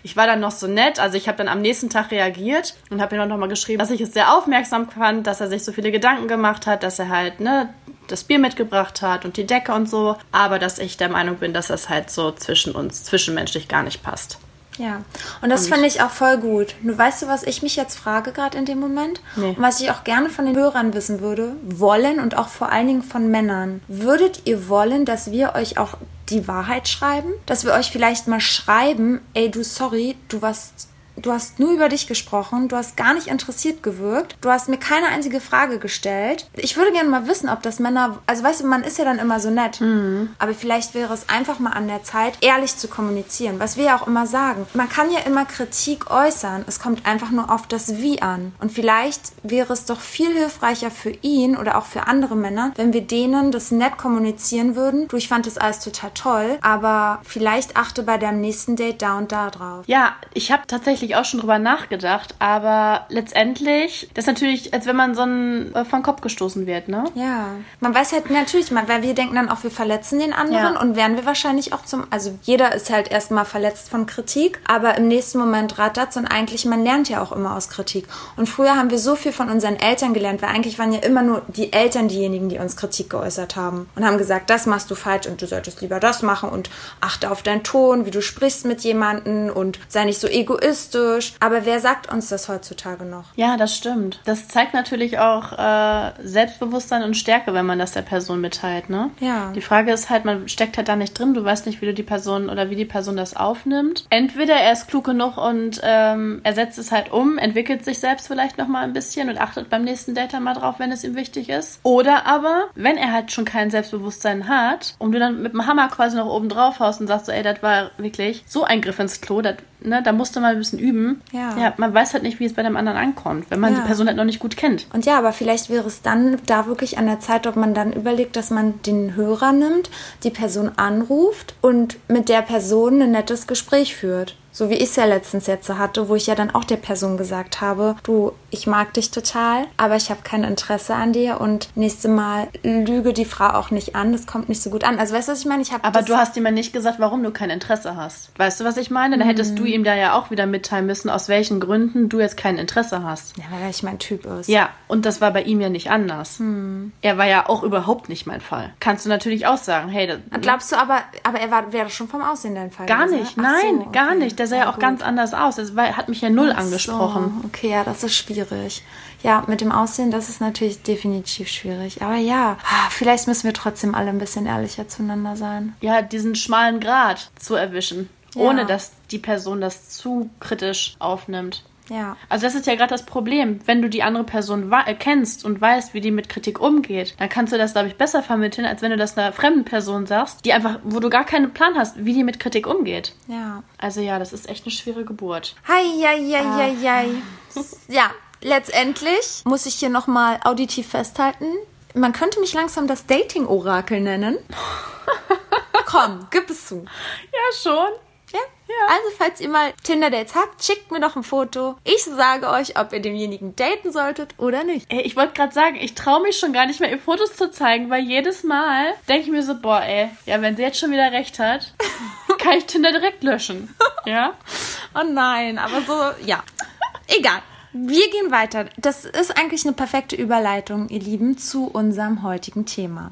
Ich war dann noch so nett, also ich habe dann am nächsten Tag reagiert und habe ihm noch mal geschrieben, dass ich es sehr aufmerksam fand, dass er sich so viele Gedanken gemacht hat, dass er halt ne das Bier mitgebracht hat und die Decke und so, aber dass ich der Meinung bin, dass das halt so zwischen uns zwischenmenschlich gar nicht passt. Ja, und das finde ich auch voll gut. Nur weißt du, was ich mich jetzt frage gerade in dem Moment? Nee. Und was ich auch gerne von den Hörern wissen würde, wollen und auch vor allen Dingen von Männern. Würdet ihr wollen, dass wir euch auch die Wahrheit schreiben? Dass wir euch vielleicht mal schreiben, ey du sorry, du warst Du hast nur über dich gesprochen, du hast gar nicht interessiert gewirkt, du hast mir keine einzige Frage gestellt. Ich würde gerne mal wissen, ob das Männer, also weißt du, man ist ja dann immer so nett, mhm. aber vielleicht wäre es einfach mal an der Zeit, ehrlich zu kommunizieren, was wir ja auch immer sagen. Man kann ja immer Kritik äußern, es kommt einfach nur auf das Wie an. Und vielleicht wäre es doch viel hilfreicher für ihn oder auch für andere Männer, wenn wir denen das nett kommunizieren würden. Du, ich fand das alles total toll, aber vielleicht achte bei deinem nächsten Date da und da drauf. Ja, ich habe tatsächlich tatsächlich auch schon drüber nachgedacht, aber letztendlich, das ist natürlich, als wenn man so ein, äh, vom Kopf gestoßen wird, ne? Ja. Man weiß halt natürlich, weil wir denken dann auch, wir verletzen den anderen ja. und werden wir wahrscheinlich auch zum, also jeder ist halt erstmal verletzt von Kritik, aber im nächsten Moment rattert's und eigentlich, man lernt ja auch immer aus Kritik. Und früher haben wir so viel von unseren Eltern gelernt, weil eigentlich waren ja immer nur die Eltern diejenigen, die uns Kritik geäußert haben und haben gesagt, das machst du falsch und du solltest lieber das machen und achte auf deinen Ton, wie du sprichst mit jemandem und sei nicht so egoistisch rassistisch. Aber wer sagt uns das heutzutage noch? Ja, das stimmt. Das zeigt natürlich auch äh, Selbstbewusstsein und Stärke, wenn man das der Person mitteilt, ne? Ja. Die Frage ist halt, man steckt halt da nicht drin, du weißt nicht, wie du die Person oder wie die Person das aufnimmt. Entweder er ist klug genug und ähm, er setzt es halt um, entwickelt sich selbst vielleicht nochmal ein bisschen und achtet beim nächsten Date mal drauf, wenn es ihm wichtig ist. Oder aber, wenn er halt schon kein Selbstbewusstsein hat und du dann mit dem Hammer quasi noch oben drauf haust und sagst so, ey, das war wirklich so ein Griff ins Klo, das ne, da musste man ein bisschen üben. Ja. ja. Man weiß halt nicht, wie es bei dem anderen ankommt, wenn man ja. die Person halt noch nicht gut kennt. Und ja, aber vielleicht wäre es dann da wirklich an der Zeit, ob man dann überlegt, dass man den Hörer nimmt, die Person anruft und mit der Person ein nettes Gespräch führt. So wie ich es ja letztens jetzt hatte, wo ich ja dann auch der Person gesagt habe, du, ich mag dich total, aber ich habe kein Interesse an dir und nächste Mal lüge die Frau auch nicht an, das kommt nicht so gut an. Also weißt du, was ich meine? Ich aber du hast ihm ja nicht gesagt, warum du kein Interesse hast. Weißt du, was ich meine? Dann hättest du mhm. ihm da ja auch wieder mitteilen müssen, aus welchen Gründen du jetzt kein Interesse hast. Ja, weil er nicht mein Typ ist. Ja, und das war bei ihm ja nicht anders. Hm. Er war ja auch überhaupt nicht mein Fall. Kannst du natürlich auch sagen, hey, das, glaubst du aber, aber er war, wäre schon vom Aussehen dein Fall. Gar nicht, nein, so, okay. gar nicht der sah ja, ja auch gut. ganz anders aus. Das war, hat mich ja null Ach angesprochen. So. Okay, ja, das ist schwierig. Ja, mit dem Aussehen, das ist natürlich definitiv schwierig. Aber ja, ah, vielleicht müssen wir trotzdem alle ein bisschen ehrlicher zueinander sein. Ja, diesen schmalen Grat zu erwischen, ja. ohne dass die Person das zu kritisch aufnimmt. Ja. Also das ist ja gerade das Problem. Wenn du die andere Person äh, kennst und weißt, wie die mit Kritik umgeht, dann kannst du das, glaube ich, besser vermitteln, als wenn du das einer fremden Person sagst, die einfach, wo du gar keinen Plan hast, wie die mit Kritik umgeht. Ja. Also ja, das ist echt eine schwere Geburt. Hei, hei, hei, hei, hei. Ja, letztendlich muss ich hier nochmal auditiv festhalten. Man könnte mich langsam das Dating-Orakel nennen. Komm, gib es zu. Ja, schon. Ja? Also, falls ihr mal Tinder-Dates habt, schickt mir doch ein Foto. Ich sage euch, ob ihr demjenigen daten solltet oder nicht. Ey, ich wollte gerade sagen, ich traue mich schon gar nicht mehr, ihr Fotos zu zeigen, weil jedes Mal denke ich mir so, boah, ey, ja, wenn sie jetzt schon wieder recht hat, kann ich Tinder direkt löschen. Ja? Oh nein, aber so, ja. Egal. Wir gehen weiter. Das ist eigentlich eine perfekte Überleitung, ihr Lieben, zu unserem heutigen Thema.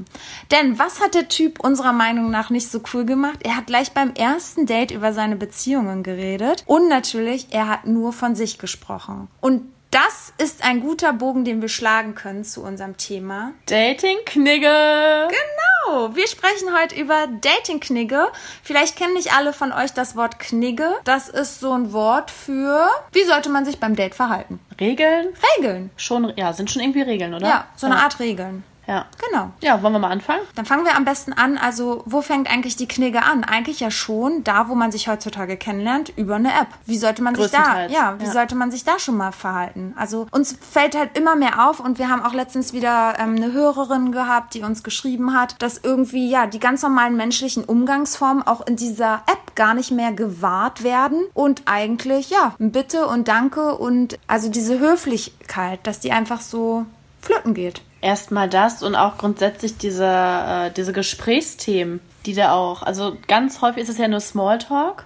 Denn was hat der Typ unserer Meinung nach nicht so cool gemacht? Er hat gleich beim ersten Date über seine Beziehungen geredet und natürlich, er hat nur von sich gesprochen. Und das ist ein guter Bogen, den wir schlagen können zu unserem Thema. Dating-Knigge. Genau, wir sprechen heute über Dating-Knigge. Vielleicht kennen nicht alle von euch das Wort Knigge. Das ist so ein Wort für, wie sollte man sich beim Date verhalten? Regeln? Regeln. Schon, ja, sind schon irgendwie Regeln, oder? Ja, so eine Art Regeln. Ja. Genau. Ja, wollen wir mal anfangen? Dann fangen wir am besten an. Also, wo fängt eigentlich die Knigge an? Eigentlich ja schon da, wo man sich heutzutage kennenlernt, über eine App. Wie sollte man sich da, ja, wie ja. sollte man sich da schon mal verhalten? Also, uns fällt halt immer mehr auf und wir haben auch letztens wieder ähm, eine Hörerin gehabt, die uns geschrieben hat, dass irgendwie, ja, die ganz normalen menschlichen Umgangsformen auch in dieser App gar nicht mehr gewahrt werden und eigentlich, ja, ein Bitte und Danke und also diese Höflichkeit, dass die einfach so flöten geht. Erstmal das und auch grundsätzlich diese, äh, diese Gesprächsthemen, die da auch, also ganz häufig ist es ja nur Smalltalk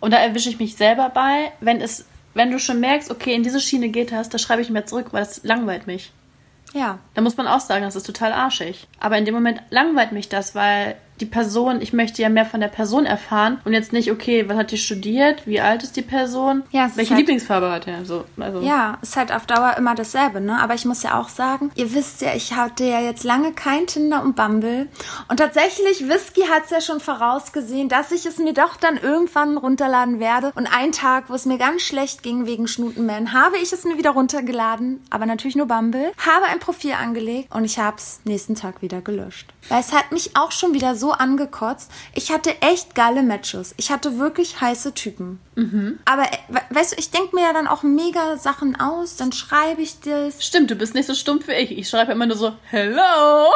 und da erwische ich mich selber bei, wenn es, wenn du schon merkst, okay, in diese Schiene geht das, da schreibe ich mir zurück, weil das langweilt mich. Ja. Da muss man auch sagen, das ist total arschig. Aber in dem Moment langweilt mich das, weil die Person, ich möchte ja mehr von der Person erfahren und jetzt nicht, okay, was hat die studiert, wie alt ist die Person, Ja, es welche halt- Lieblingsfarbe hat er, so, also. Ja, ist halt auf Dauer immer dasselbe, ne? Aber ich muss ja auch sagen, ihr wisst ja, ich hatte ja jetzt lange kein Tinder und Bumble. Und tatsächlich, Whisky hat's ja schon vorausgesehen, dass ich es mir doch dann irgendwann runterladen werde. Und einen Tag, wo es mir ganz schlecht ging wegen Schnutenman, habe ich es mir wieder runtergeladen, aber natürlich nur Bumble, habe ein Profil angelegt und ich hab's nächsten Tag wieder gelöscht. Weil es hat mich auch schon wieder so angekotzt. Ich hatte echt geile Matches. Ich hatte wirklich heiße Typen. Aber äh, we- weißt du, ich denke mir ja dann auch mega Sachen aus, dann schreibe ich das. Stimmt, du bist nicht so stumpf wie ich. Ich schreibe immer nur so, hello.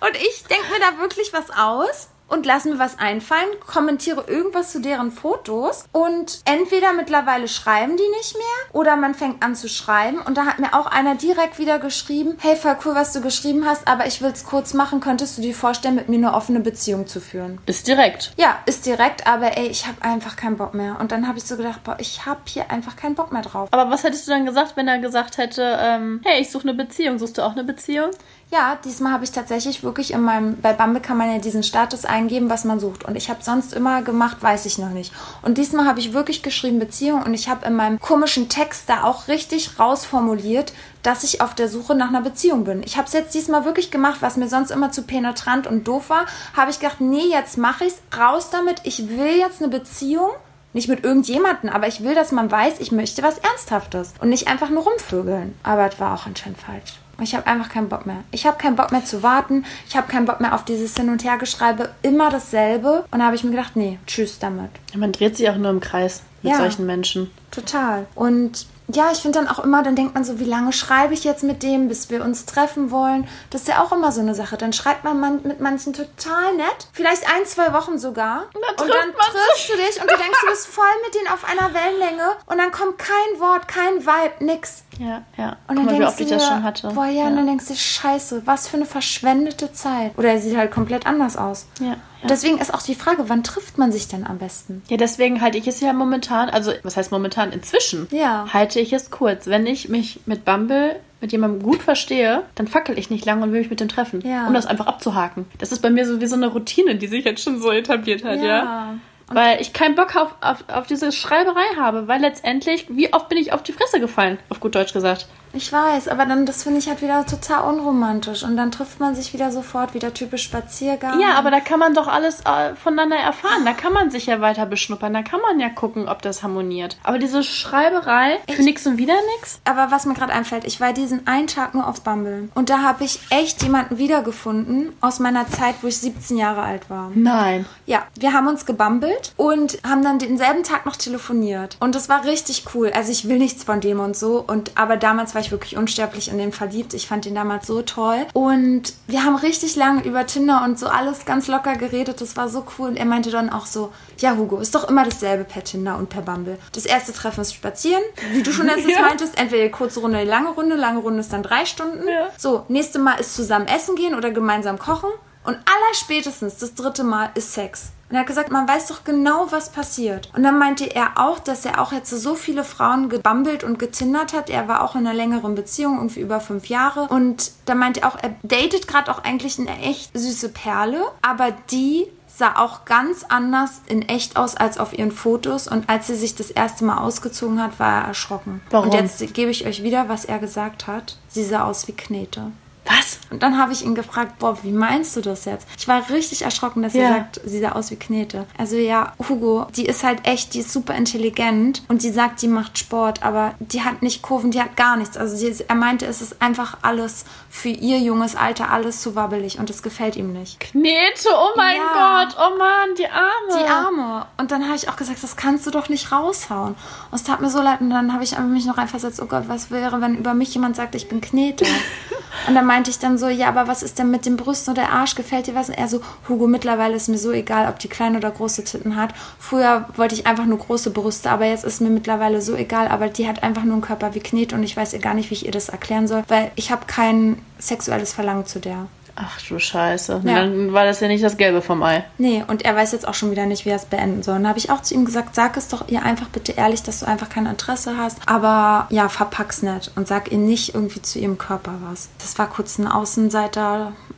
Und ich denke mir da wirklich was aus und lass mir was einfallen, kommentiere irgendwas zu deren Fotos und entweder mittlerweile schreiben die nicht mehr oder man fängt an zu schreiben und da hat mir auch einer direkt wieder geschrieben, hey, voll cool, was du geschrieben hast, aber ich will es kurz machen, könntest du dir vorstellen, mit mir eine offene Beziehung zu führen? Ist direkt. Ja, ist direkt, aber ey, ich habe einfach keinen Bock mehr. Und dann habe ich so gedacht, boah, ich habe hier einfach keinen Bock mehr drauf. Aber was hättest du dann gesagt, wenn er gesagt hätte, ähm, hey, ich suche eine Beziehung, suchst du auch eine Beziehung? Ja, diesmal habe ich tatsächlich wirklich in meinem, bei Bumble kann man ja diesen Status eingeben, was man sucht. Und ich habe sonst immer gemacht, weiß ich noch nicht. Und diesmal habe ich wirklich geschrieben Beziehung und ich habe in meinem komischen Text da auch richtig rausformuliert, dass ich auf der Suche nach einer Beziehung bin. Ich habe es jetzt diesmal wirklich gemacht, was mir sonst immer zu penetrant und doof war. Habe ich gedacht, nee, jetzt mache ich's, raus damit. Ich will jetzt eine Beziehung. Nicht mit irgendjemanden, aber ich will, dass man weiß, ich möchte was Ernsthaftes und nicht einfach nur rumvögeln. Aber es war auch anscheinend falsch. Ich habe einfach keinen Bock mehr. Ich habe keinen Bock mehr zu warten. Ich habe keinen Bock mehr auf dieses Hin- und Hergeschreibe. Immer dasselbe. Und da habe ich mir gedacht, nee, tschüss damit. Man dreht sich auch nur im Kreis mit Ja. solchen Menschen. Total. Und ja, ich finde dann auch immer, dann denkt man so, wie lange schreibe ich jetzt mit dem, bis wir uns treffen wollen? Das ist ja auch immer so eine Sache. Dann schreibt man man mit manchen total nett, vielleicht ein, zwei Wochen sogar. dann und dann triffst du dich und du denkst, du bist voll mit denen auf einer Wellenlänge und dann kommt kein Wort, kein Vibe, nix. Ja, ja. Und Guck dann mal, wie denkst oft du ich das schon hatte. boah ja, und dann denkst du, scheiße, was für eine verschwendete Zeit. Oder er sieht halt komplett anders aus. Ja, ja. Und deswegen ist auch die Frage, wann trifft man sich denn am besten? Ja, deswegen halte ich es ja momentan, also was heißt momentan? Inzwischen Ja. halte ich es kurz. Wenn ich mich mit Bumble mit jemandem gut verstehe, dann fackel ich nicht lange und will mich mit dem treffen, Ja. um das einfach abzuhaken. Das ist bei mir so wie so eine Routine, die sich jetzt schon so etabliert hat, ja. Ja. Weil ich keinen Bock auf, auf, auf diese Schreiberei habe, weil letztendlich, wie oft bin ich auf die Fresse gefallen, auf gut Deutsch gesagt. Ich weiß, aber dann, das finde ich halt wieder total unromantisch. Und dann trifft man sich wieder sofort, wieder typisch Spaziergang. Ja, aber da kann man doch alles äh, voneinander erfahren. Da kann man sich ja weiter beschnuppern. Da kann man ja gucken, ob das harmoniert. Aber diese Schreiberei für nix und wieder nix. Aber was mir gerade einfällt, ich war diesen einen Tag nur auf Bumble. Und da habe ich echt jemanden wiedergefunden aus meiner Zeit, wo ich 17 Jahre alt war. Nein. Ja, wir haben uns gebummelt und haben dann denselben Tag noch telefoniert. Und das war richtig cool. Also ich will nichts von dem und so. Und aber damals war ich wirklich unsterblich in den verliebt. Ich fand ihn damals so toll. Und wir haben richtig lange über Tinder und so alles ganz locker geredet. Das war so cool. Und er meinte dann auch so, ja Hugo, ist doch immer dasselbe per Tinder und per Bumble. Das erste Treffen ist spazieren. Wie du schon letztens Ja. meintest, entweder die kurze Runde, die lange Runde. Lange Runde ist dann drei Stunden. Ja. So, nächste Mal ist zusammen essen gehen oder gemeinsam kochen. Und allerspätestens das dritte Mal ist Sex. Und er hat gesagt, man weiß doch genau, was passiert. Und dann meinte er auch, dass er auch jetzt so viele Frauen gebummelt und getindert hat. Er war auch in einer längeren Beziehung, irgendwie über fünf Jahre. Und da meinte er auch, er datet gerade auch eigentlich eine echt süße Perle. Aber die sah auch ganz anders in echt aus als auf ihren Fotos. Und als sie sich das erste Mal ausgezogen hat, war er erschrocken. Warum? Und jetzt gebe ich euch wieder, was er gesagt hat. Sie sah aus wie Knete. Was? Und dann habe ich ihn gefragt, Bob, wie meinst du das jetzt? Ich war richtig erschrocken, dass Ja. er sagt, sie sah aus wie Knete. Also ja, Hugo, die ist halt echt, die ist super intelligent und die sagt, die macht Sport, aber die hat nicht Kurven, die hat gar nichts. Also ist- er meinte, es ist einfach alles für ihr junges Alter alles zu wabbelig und es gefällt ihm nicht. Knete, oh mein Ja. Gott, oh Mann, die Arme. Die Arme. Und dann habe ich auch gesagt, das kannst du doch nicht raushauen. Und es tat mir so leid. Und dann habe ich einfach mich noch reinversetzt, oh Gott, was wäre, wenn über mich jemand sagt, ich bin Knete? und dann meinte ich dann so, ja, aber was ist denn mit den Brüsten oder Arsch? Gefällt dir was? Und er so, Hugo, mittlerweile ist mir so egal, ob die kleine oder große Titten hat. Früher wollte ich einfach nur große Brüste, aber jetzt ist mir mittlerweile so egal. Aber die hat einfach nur einen Körper wie Knete und ich weiß ihr gar nicht, wie ich ihr das erklären soll, weil ich habe kein sexuelles Verlangen zu der. Ach du Scheiße. Ja. Dann war das ja nicht das Gelbe vom Ei. Nee, und er weiß jetzt auch schon wieder nicht, wie er es beenden soll. Und da habe ich auch zu ihm gesagt, sag es doch ihr einfach bitte ehrlich, dass du einfach kein Interesse hast. Aber ja, verpack's nicht und sag ihr nicht irgendwie zu ihrem Körper was. Das war kurz eine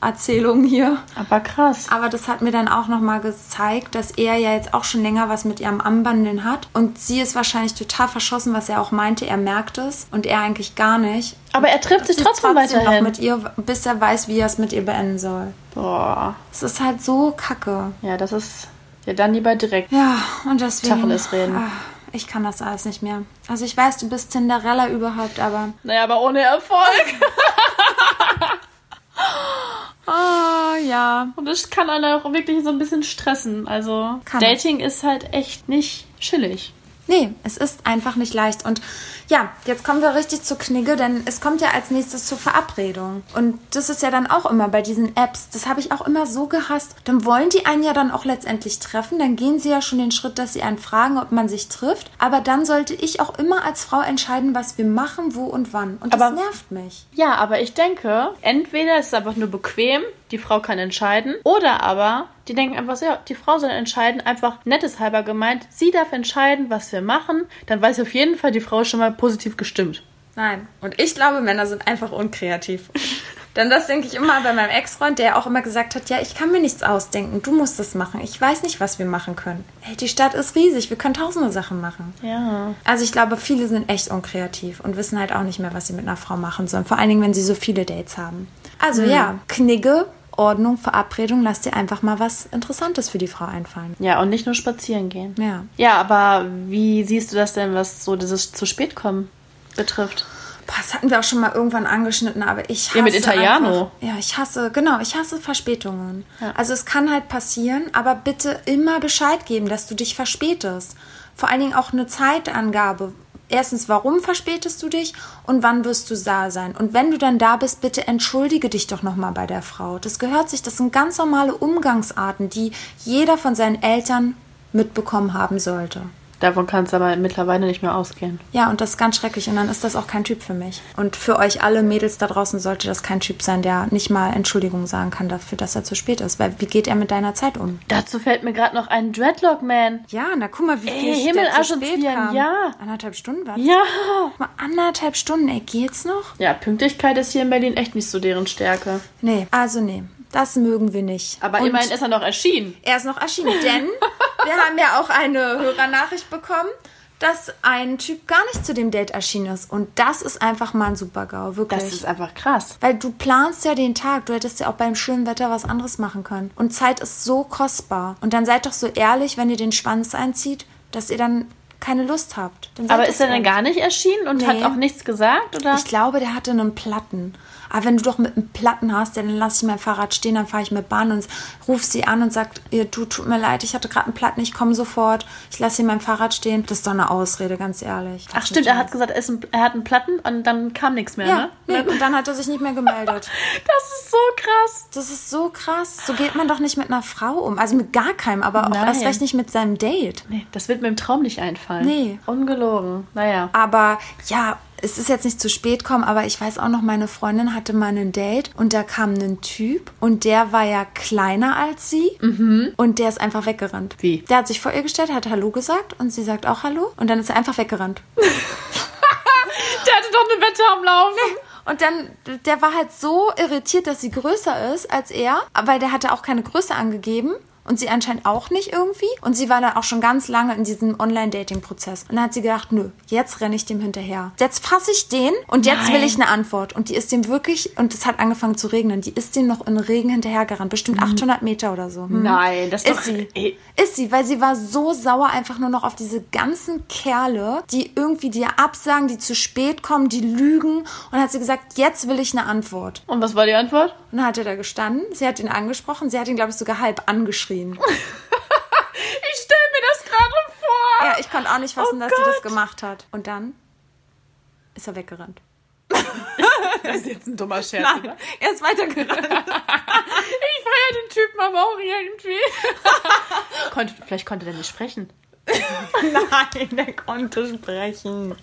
Außenseiter-Erzählung hier. Aber krass. Aber das hat mir dann auch nochmal gezeigt, dass er ja jetzt auch schon länger was mit ihrem Anbandeln hat. Und sie ist wahrscheinlich total verschossen, was er auch meinte. Er merkt es und er eigentlich gar nicht. Aber er trifft sich trotzdem noch weiterhin. mit ihr, bis er weiß, wie er es mit ihr beenden soll. Boah. Es ist halt so kacke. Ja, das ist ja dann lieber direkt. Ja, und deswegen. Tacheles reden. Ah, ich kann das alles nicht mehr. Also ich weiß, du bist Cinderella überhaupt, aber. Naja, aber ohne Erfolg. Oh ja. Und das kann einen auch wirklich so ein bisschen stressen. Also Kann Dating ist halt echt nicht chillig. Nee, es ist einfach nicht leicht. Und ja, jetzt kommen wir richtig zur Knigge, denn es kommt ja als nächstes zur Verabredung. Und das ist ja dann auch immer bei diesen Apps. Das habe ich auch immer so gehasst. Dann wollen die einen ja dann auch letztendlich treffen. Dann gehen sie ja schon den Schritt, dass sie einen fragen, ob man sich trifft. Aber dann sollte ich auch immer als Frau entscheiden, was wir machen, wo und wann. Und das Aber- nervt mich. Ja, aber ich denke, entweder ist es einfach nur bequem, die Frau kann entscheiden, oder aber die denken einfach so, ja, die Frau soll entscheiden, einfach netteshalber gemeint, sie darf entscheiden, was wir machen, dann weiß auf jeden Fall die Frau schon mal positiv gestimmt. Nein. Und ich glaube, Männer sind einfach unkreativ. Denn das denke ich immer bei meinem Ex-Freund, der auch immer gesagt hat, ja, ich kann mir nichts ausdenken, du musst es machen. Ich weiß nicht, was wir machen können. Hey, die Stadt ist riesig, wir können tausende Sachen machen. Ja. Also ich glaube, viele sind echt unkreativ und wissen halt auch nicht mehr, was sie mit einer Frau machen sollen. Vor allen Dingen, wenn sie so viele Dates haben. Also ja, Knigge, Ordnung, Verabredung, lass dir einfach mal was Interessantes für die Frau einfallen. Ja, und nicht nur spazieren gehen. Ja. Ja, aber wie siehst du das denn, was so dieses zu spät kommen betrifft? Boah, das hatten wir auch schon mal irgendwann angeschnitten, aber ich hasse Ja, mit Italiano. Einfach, ja, ich hasse, genau, ich hasse Verspätungen. Also es kann halt passieren, aber bitte immer Bescheid geben, dass du dich verspätest. Vor allen Dingen auch eine Zeitangabe. Erstens, warum verspätest du dich und wann wirst du da sein? Und wenn du dann da bist, bitte entschuldige dich doch nochmal bei der Frau. Das gehört sich, das sind ganz normale Umgangsarten, die jeder von seinen Eltern mitbekommen haben sollte. Davon kannst du aber mittlerweile nicht mehr ausgehen. Ja, und das ist ganz schrecklich. Und dann ist das auch kein Typ für mich. Und für euch alle Mädels da draußen sollte das kein Typ sein, der nicht mal Entschuldigung sagen kann dafür, dass er zu spät ist. Weil wie geht er mit deiner Zeit um? Dazu fällt mir gerade noch ein Dreadlock-Man. Ja, na guck mal, wie Ey, viel Himmel, der zu spät kam. ja. Anderthalb Stunden war das? Ja. Mal anderthalb Stunden, ey, geht's noch? Ja, Pünktlichkeit ist hier in Berlin echt nicht so deren Stärke. Nee, also nee. Das mögen wir nicht. Aber Und immerhin ist er noch erschienen. er ist noch erschienen, denn wir haben ja auch eine Hörernachricht bekommen dass ein Typ gar nicht zu dem Date erschienen ist. Und das ist einfach mal ein Super-GAU, wirklich. Das ist einfach krass. Weil du planst ja den Tag, du hättest ja auch beim schönen Wetter was anderes machen können. Und Zeit ist so kostbar. Und dann seid doch so ehrlich, wenn ihr den Schwanz einzieht, dass ihr dann keine Lust habt. Aber ist er denn gar nicht erschienen und hat Nee. auch nichts gesagt? Oder? Ich glaube, der hatte einen Platten. Aber wenn du doch mit einem Platten hast, dann lasse ich mein Fahrrad stehen, dann fahre ich mit Bahn und ruf sie an und sag, ihr, du, tut mir leid, ich hatte gerade einen Platten, ich komme sofort, ich lasse hier mein Fahrrad stehen. Das ist doch eine Ausrede, ganz ehrlich. Ach stimmt, er hat gesagt, er, er hat einen Platten und dann kam nichts mehr, Ja, ne? nee, und dann hat er sich nicht mehr gemeldet. Das ist so krass. Das ist so krass. So geht man doch nicht mit einer Frau um. Also mit gar keinem, aber auch Nein. erst recht nicht mit seinem Date. Nee, das wird mir im Traum nicht einfallen. Nee. Ungelogen. Naja. Aber ja, es ist jetzt nicht zu spät kommen, aber ich weiß auch noch, meine Freundin hatte mal ein Date und da kam ein Typ und der war ja kleiner als sie und der ist einfach weggerannt. Wie? Der hat sich vor ihr gestellt, hat Hallo gesagt und sie sagt auch Hallo und dann ist er einfach weggerannt. Der hatte doch eine Wette am Laufen. Und dann, der war halt so irritiert, dass sie größer ist als er, weil der hatte auch keine Größe angegeben. Und sie anscheinend auch nicht irgendwie. Und sie war dann auch schon ganz lange in diesem Online-Dating-Prozess. Und dann hat sie gedacht, nö, jetzt renne ich dem hinterher. Jetzt fasse ich den und jetzt will Nein. ich eine Antwort. Und die ist dem wirklich, und es hat angefangen zu regnen, die ist dem noch in Regen hinterhergerannt. Bestimmt 800 Meter oder so. Hm. Nein, das ist doch... sie. Ey, Ist sie, weil sie war so sauer einfach nur noch auf diese ganzen Kerle, die irgendwie dir absagen, die zu spät kommen, die lügen. Und dann hat sie gesagt, jetzt will ich eine Antwort. Und was war die Antwort? Und dann hat er da gestanden, sie hat ihn angesprochen, sie hat ihn, glaube ich, sogar halb angeschrien. Ich stelle mir das gerade vor. ja, ich konnte auch nicht fassen, Oh dass sie das Gott. gemacht hat. Und dann ist er weggerannt. Das ist jetzt ein dummer Scherz, oder? er ist weitergerannt. Ich feiere den Typen aber auch irgendwie. Konnte, vielleicht konnte der nicht sprechen. Nein, er konnte sprechen.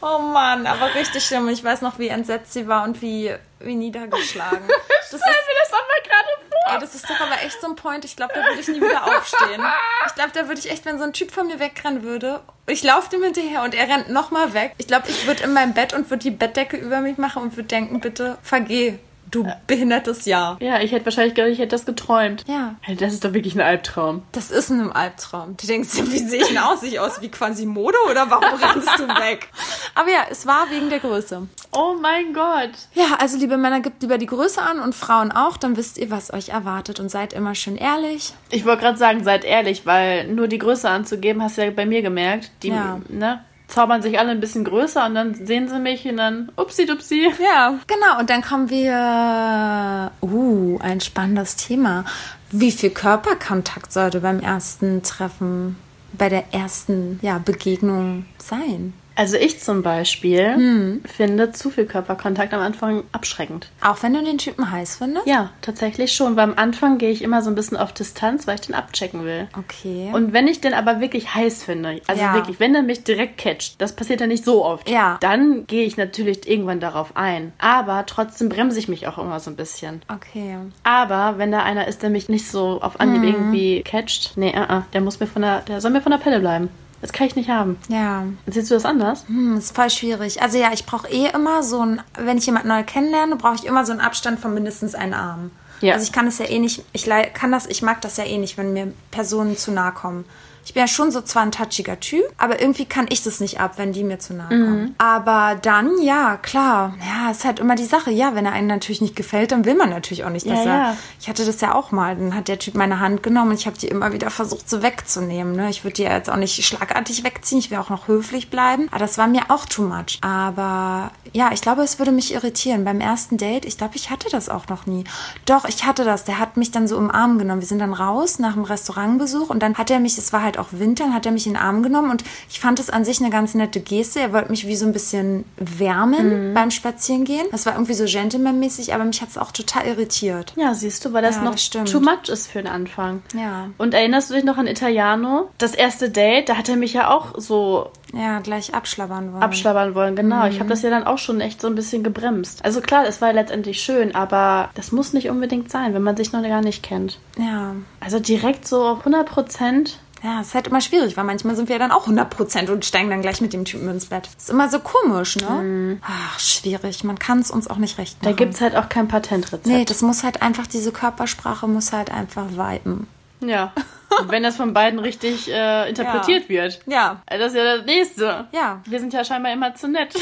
Oh Mann, aber richtig schlimm. Ich weiß noch, wie entsetzt sie war und wie, wie niedergeschlagen. Das ist, Stell mir das aber gerade vor. Ey, das ist doch aber echt so ein Point. Ich glaube, da würde ich nie wieder aufstehen. Ich glaube, da würde ich echt, wenn so ein Typ von mir wegrennen würde, ich laufe dem hinterher und er rennt nochmal weg. Ich glaube, ich würde in meinem Bett und würde die Bettdecke über mich machen und würde denken, bitte vergeh, du behindertes Jahr. Ja, ich hätte wahrscheinlich gedacht, ich hätte das geträumt. Ja. Hey, Das ist doch wirklich ein Albtraum. Das ist in einem Albtraum. Du denkst dir, wie sehe ich denn aus? Sehe ich aus wie Quasimodo oder warum rennst du weg? Aber ja, es war wegen der Größe. Oh mein Gott. Ja, also liebe Männer, gebt lieber die Größe an und Frauen auch, dann wisst ihr, was euch erwartet und seid immer schön ehrlich. Ich wollte gerade sagen, seid ehrlich, weil nur die Größe anzugeben, hast du ja bei mir gemerkt. Die, Ja. ne, zaubern sich alle ein bisschen größer und dann sehen sie mich und dann upsi dupsi. Ja, genau. Und dann kommen wir. Uh, ein spannendes Thema. Wie viel Körperkontakt sollte beim ersten Treffen, bei der ersten ja, Begegnung sein? Also ich zum Beispiel Hm. finde zu viel Körperkontakt am Anfang abschreckend. Auch wenn du den Typen heiß findest? Ja, tatsächlich schon. Weil am Anfang gehe ich immer so ein bisschen auf Distanz, weil ich den abchecken will. Okay. Und wenn ich den aber wirklich heiß finde, also Ja. wirklich, wenn er mich direkt catcht, das passiert ja nicht so oft, Ja. dann gehe ich natürlich irgendwann darauf ein. Aber trotzdem bremse ich mich auch immer so ein bisschen. okay. Aber wenn da einer ist, der mich nicht so auf Anhieb Mhm. irgendwie catcht, nee, uh -uh, der muss mir von der, der soll mir von der Pelle bleiben. Das kann ich nicht haben. Ja. Siehst du das anders? Hm, ist voll schwierig. Also ja, ich brauche eh immer so ein, wenn ich jemanden neu kennenlerne, brauche ich immer so einen Abstand von mindestens einen Arm. Ja. Also ich kann es ja eh nicht, ich kann das, ich mag das ja eh nicht, wenn mir Personen zu nahe kommen. Ich bin ja schon so zwar ein touchiger Typ, aber irgendwie kann ich das nicht ab, wenn die mir zu nahe kommen. Mhm. Aber dann, ja, klar. Ja, ist halt immer die Sache. Ja, wenn er einem natürlich nicht gefällt, dann will man natürlich auch nicht, dass Ja, er. ja. Ich hatte das ja auch mal. Dann hat der Typ meine Hand genommen und ich habe die immer wieder versucht, so wegzunehmen. Ne? Ich würde die ja jetzt auch nicht schlagartig wegziehen. Ich will auch noch höflich bleiben. Aber das war mir auch too much. Aber ja, ich glaube, es würde mich irritieren. Beim ersten Date, ich glaube, ich hatte das auch noch nie. Doch, ich hatte das. Der hat mich dann so im Arm genommen. Wir sind dann raus nach dem Restaurantbesuch und dann hat er mich, es war halt auch Winter, dann hat er mich in den Arm genommen und ich fand es an sich eine ganz nette Geste. Er wollte mich wie so ein bisschen wärmen beim Spazierengehen. Das war irgendwie so gentlemanmäßig, aber mich hat es auch total irritiert. Ja, siehst du, weil das Ja, noch das too much ist für den Anfang. Ja. Und erinnerst du dich noch an Italiano? Das erste Date, da hat er mich ja auch so Ja, gleich abschlabbern wollen. abschlabbern wollen. Genau, ich Mhm. habe das ja dann auch schon echt so ein bisschen gebremst. Also klar, es war letztendlich schön, aber das muss nicht unbedingt sein, wenn man sich noch gar nicht kennt. ja. Also direkt so auf 100 Prozent. Ja, ist halt immer schwierig, weil manchmal sind wir ja dann auch 100% und steigen dann gleich mit dem Typen ins Bett. Ist immer so komisch, ne? Ach, schwierig. Man kann es uns auch nicht recht Mhm. Da machen. gibt's halt auch kein Patentrezept. Nee, das muss halt einfach, diese Körpersprache muss halt einfach viben. Ja. Und wenn das von beiden richtig äh, interpretiert Ja. wird. Ja. Also Das ist ja das Nächste. Ja. Wir sind ja scheinbar immer zu nett.